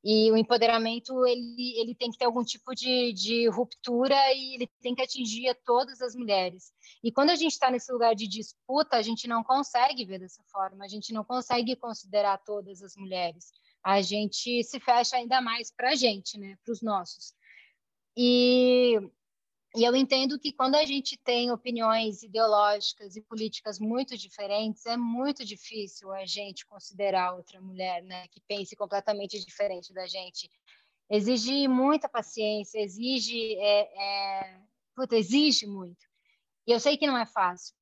E o empoderamento ele, ele tem que ter algum tipo de, de ruptura e ele tem que atingir a todas as mulheres. E quando a gente está nesse lugar de disputa, a gente não consegue ver dessa forma, a gente não consegue considerar todas as mulheres. A gente se fecha ainda mais para a gente, né, para os nossos. E e eu entendo que quando a gente tem opiniões ideológicas e políticas muito diferentes, é muito difícil a gente considerar outra mulher, né, que pense completamente diferente da gente. Exige muita paciência, exige, é, é... Puta, exige muito. E eu sei que não é fácil.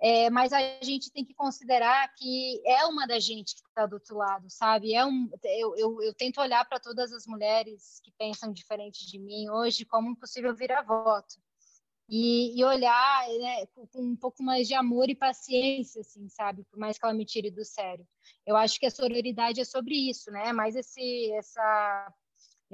É, mas a gente tem que considerar que é uma da gente que está do outro lado, sabe? É um, eu, eu, eu tento olhar para todas as mulheres que pensam diferente de mim hoje como possível vira-voto. E, e, olhar né, com, um pouco mais de amor e paciência, assim, sabe? Por mais que ela me tire do sério. Eu acho que a sororidade é sobre isso, né? Mais esse, essa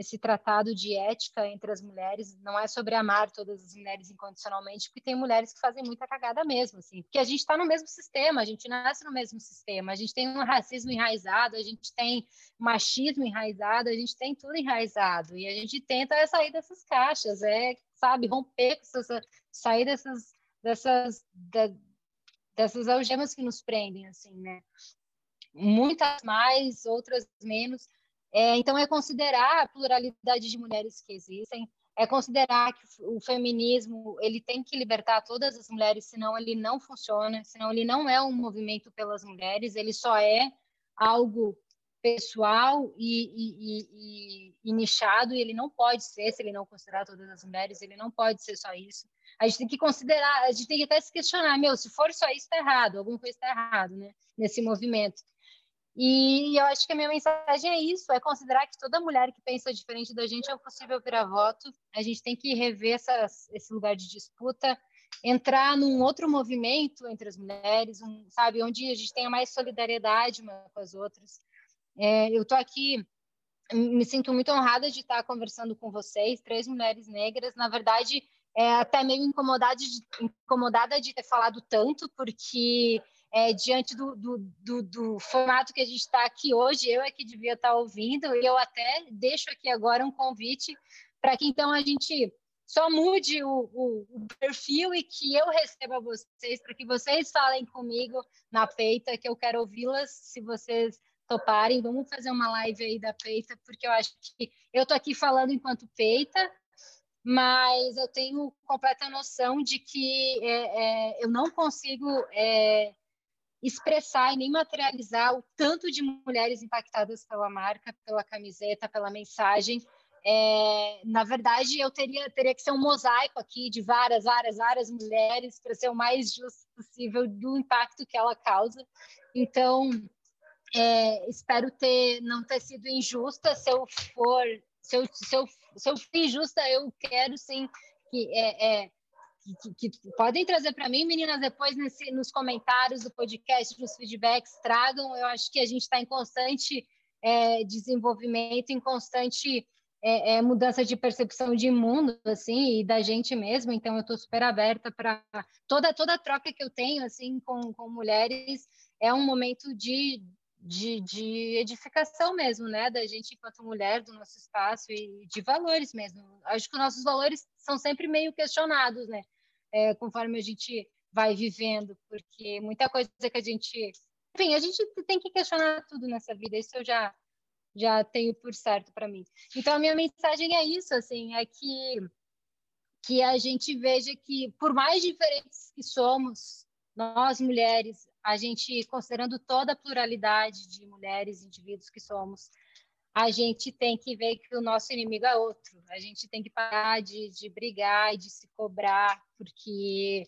esse tratado de ética entre as mulheres não é sobre amar todas as mulheres incondicionalmente, porque tem mulheres que fazem muita cagada mesmo, assim, porque a gente está no mesmo sistema, a gente nasce no mesmo sistema, a gente tem um racismo enraizado, a gente tem machismo enraizado, a gente tem tudo enraizado e a gente tenta sair dessas caixas, é, sabe, romper com essas, sair dessas dessas da, dessas algemas que nos prendem, assim, né? Muitas mais, outras menos é, então, é considerar a pluralidade de mulheres que existem, é considerar que o feminismo ele tem que libertar todas as mulheres, senão ele não funciona, senão ele não é um movimento pelas mulheres, ele só é algo pessoal e, e, e, e, nichado, e ele não pode ser, se ele não considerar todas as mulheres, ele não pode ser só isso. A gente tem que considerar, a gente tem que até se questionar, meu, se for só isso, está errado, alguma coisa está errado, né, nesse movimento. E eu acho que a minha mensagem é isso: é considerar que toda mulher que pensa diferente da gente é possível virar voto. A gente tem que rever essas, esse lugar de disputa, entrar num outro movimento entre as mulheres, um, sabe, onde a gente tenha mais solidariedade uma com as outras. É, eu estou aqui, me sinto muito honrada de estar conversando com vocês, três mulheres negras. Na verdade, é até meio incomodada de, incomodada de ter falado tanto, porque é, diante do, do, do, do, formato que a gente está aqui hoje, eu é que devia estar tá ouvindo, e eu até deixo aqui agora um convite para que então a gente só mude o, o, o, perfil e que eu receba vocês, para que vocês falem comigo na peita, que eu quero ouvi-las, se vocês toparem. Vamos fazer uma live aí da peita, porque eu acho que eu estou aqui falando enquanto peita, mas eu tenho completa noção de que é, é, eu não consigo é, expressar e nem materializar o tanto de mulheres impactadas pela marca, pela camiseta, pela mensagem. É, na verdade, eu teria, teria que ser um mosaico aqui de várias, várias, várias mulheres para ser o mais justo possível do impacto que ela causa. Então, é, espero ter não ter sido injusta. Se eu for, se eu, se eu, se eu for injusta, eu quero sim que é, é que, podem trazer para mim, meninas, depois nesse, nos comentários do podcast, nos feedbacks, tragam. Eu acho que a gente está em constante é, desenvolvimento, em constante é, é, mudança de percepção de mundo, assim, e da gente mesmo. Então, eu estou super aberta para toda toda a troca que eu tenho, assim, com, com mulheres. É um momento de, de, de, edificação mesmo, né, da gente enquanto mulher, do nosso espaço e de valores mesmo. Acho que os nossos valores são sempre meio questionados, né? É, conforme a gente vai vivendo, porque muita coisa que a gente. Enfim, a gente tem que questionar tudo nessa vida, isso eu já, já tenho por certo para mim. Então, a minha mensagem é isso, assim, é que, que a gente veja que, por mais diferentes que somos, nós mulheres, a gente, considerando toda a pluralidade de mulheres, indivíduos que somos, a gente tem que ver que o nosso inimigo é outro. A gente tem que parar de, de brigar e de se cobrar, porque,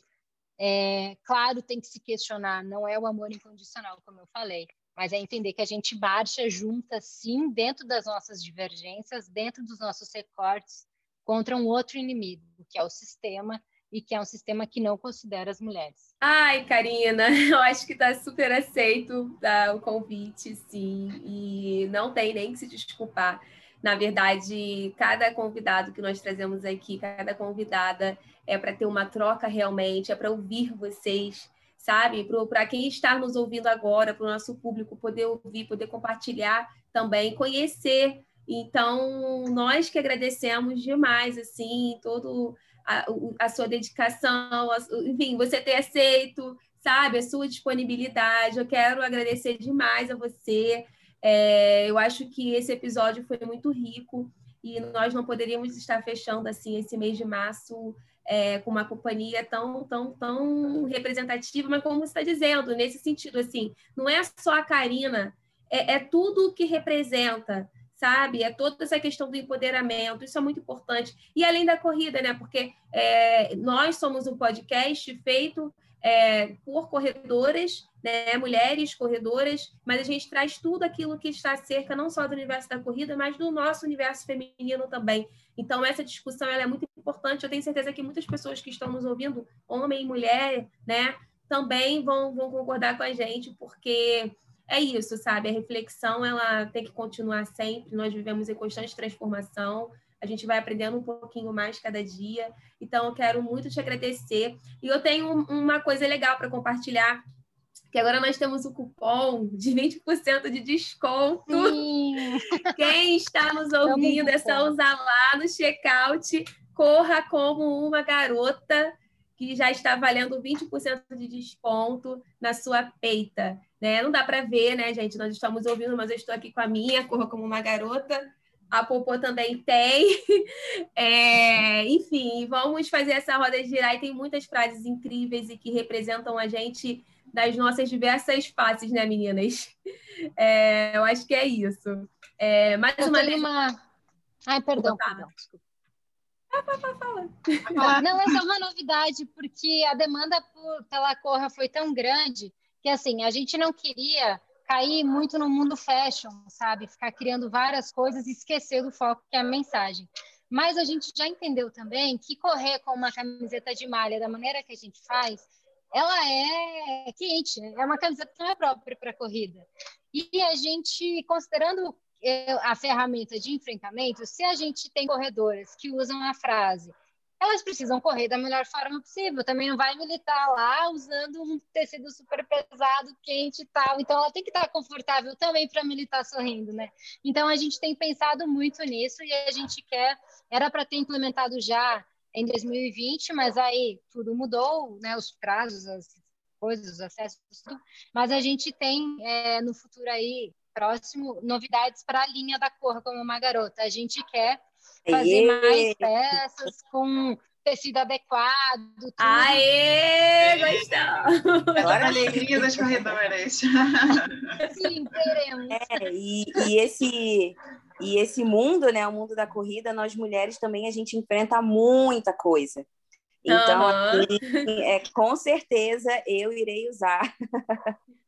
é, claro, tem que se questionar. Não é o amor incondicional, como eu falei, mas é entender que a gente marcha juntas, sim, dentro das nossas divergências, dentro dos nossos recortes, contra um outro inimigo, que é o sistema e que é um sistema que não considera as mulheres. Ai, Karina, eu acho que está super aceito tá, o convite, sim, e não tem nem que se desculpar. Na verdade, cada convidado que nós trazemos aqui, cada convidada é para ter uma troca realmente, é para ouvir vocês, sabe? Para quem está nos ouvindo agora, para o nosso público poder ouvir, poder compartilhar também, conhecer. Então, nós que agradecemos demais, assim, todo a, a sua dedicação, a, enfim, você ter aceito, sabe, a sua disponibilidade. Eu quero agradecer demais a você. É, eu acho que esse episódio foi muito rico e nós não poderíamos estar fechando assim esse mês de março é, com uma companhia tão, tão, tão representativa, mas como você está dizendo, nesse sentido, assim, não é só a Karina, é, é tudo que representa, sabe? É toda essa questão do empoderamento, isso é muito importante. E além da corrida, né? Porque é, nós somos um podcast feito é, por corredoras, né? mulheres corredoras, mas a gente traz tudo aquilo que está cerca não só do universo da corrida, mas do nosso universo feminino também. Então, essa discussão é muito importante. Eu tenho certeza que muitas pessoas que estão nos ouvindo, homem e mulher, né, também vão, vão concordar com a gente, porque é isso, sabe? A reflexão ela tem que continuar sempre. Nós vivemos em constante transformação. A gente vai aprendendo um pouquinho mais cada dia. Então, eu quero muito te agradecer. E eu tenho uma coisa legal para compartilhar. Que agora nós temos o cupom de 20% de desconto. Sim. Quem está nos ouvindo, é só usar lá no checkout. Corra como uma garota que já está valendo 20% de desconto na sua peita. Né? Não dá para ver, né, gente? Nós estamos ouvindo, mas eu estou aqui com a minha, corra como uma garota. A Popô também tem. É, enfim, vamos fazer essa roda girar. E tem muitas frases incríveis e que representam a gente das nossas diversas faces, né, meninas? É, eu acho que é isso. É, mais eu uma vez. Uma... Ai, perdão, perdão. Não, essa é uma novidade, porque a demanda por, pela Corra foi tão grande que, assim, a gente não queria cair muito no mundo fashion, sabe? Ficar criando várias coisas e esquecer do foco que é a mensagem. Mas a gente já entendeu também que correr com uma camiseta de malha da maneira que a gente faz, ela é quente, é uma camiseta que não é própria para corrida. E a gente, considerando a ferramenta de enfrentamento, se a gente tem corredoras que usam a frase elas precisam correr da melhor forma possível. Também não vai militar lá usando um tecido super pesado, quente e tal. Então, ela tem que estar confortável também para militar sorrindo, né? Então, a gente tem pensado muito nisso e a gente quer. Era para ter implementado já em 2020, mas aí tudo mudou, né? Os prazos, as coisas, os acessos, tudo. Mas a gente tem é, no futuro aí próximo novidades para a linha da Corra como uma garota. A gente quer fazer mais peças com tecido adequado. Tudo. Aê, gostou! Agora a alegria das corredoras. Sim, teremos. É, e, e, esse, e esse mundo, né, o mundo da corrida, nós mulheres também a gente enfrenta muita coisa. Então, uhum. assim, é, com certeza eu irei usar.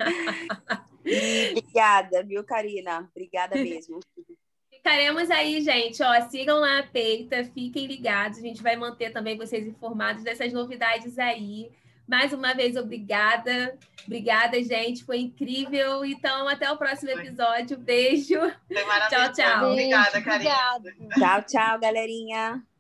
e, obrigada, viu, Karina? Obrigada mesmo. Ficaremos aí, gente. Ó, sigam lá a Peita, fiquem ligados. A gente vai manter também vocês informados dessas novidades aí. Mais uma vez, obrigada. Obrigada, gente. Foi incrível. Então, até o próximo episódio. Beijo. Tchau, tchau. Beijo, obrigada, Karina. Tchau, tchau, galerinha.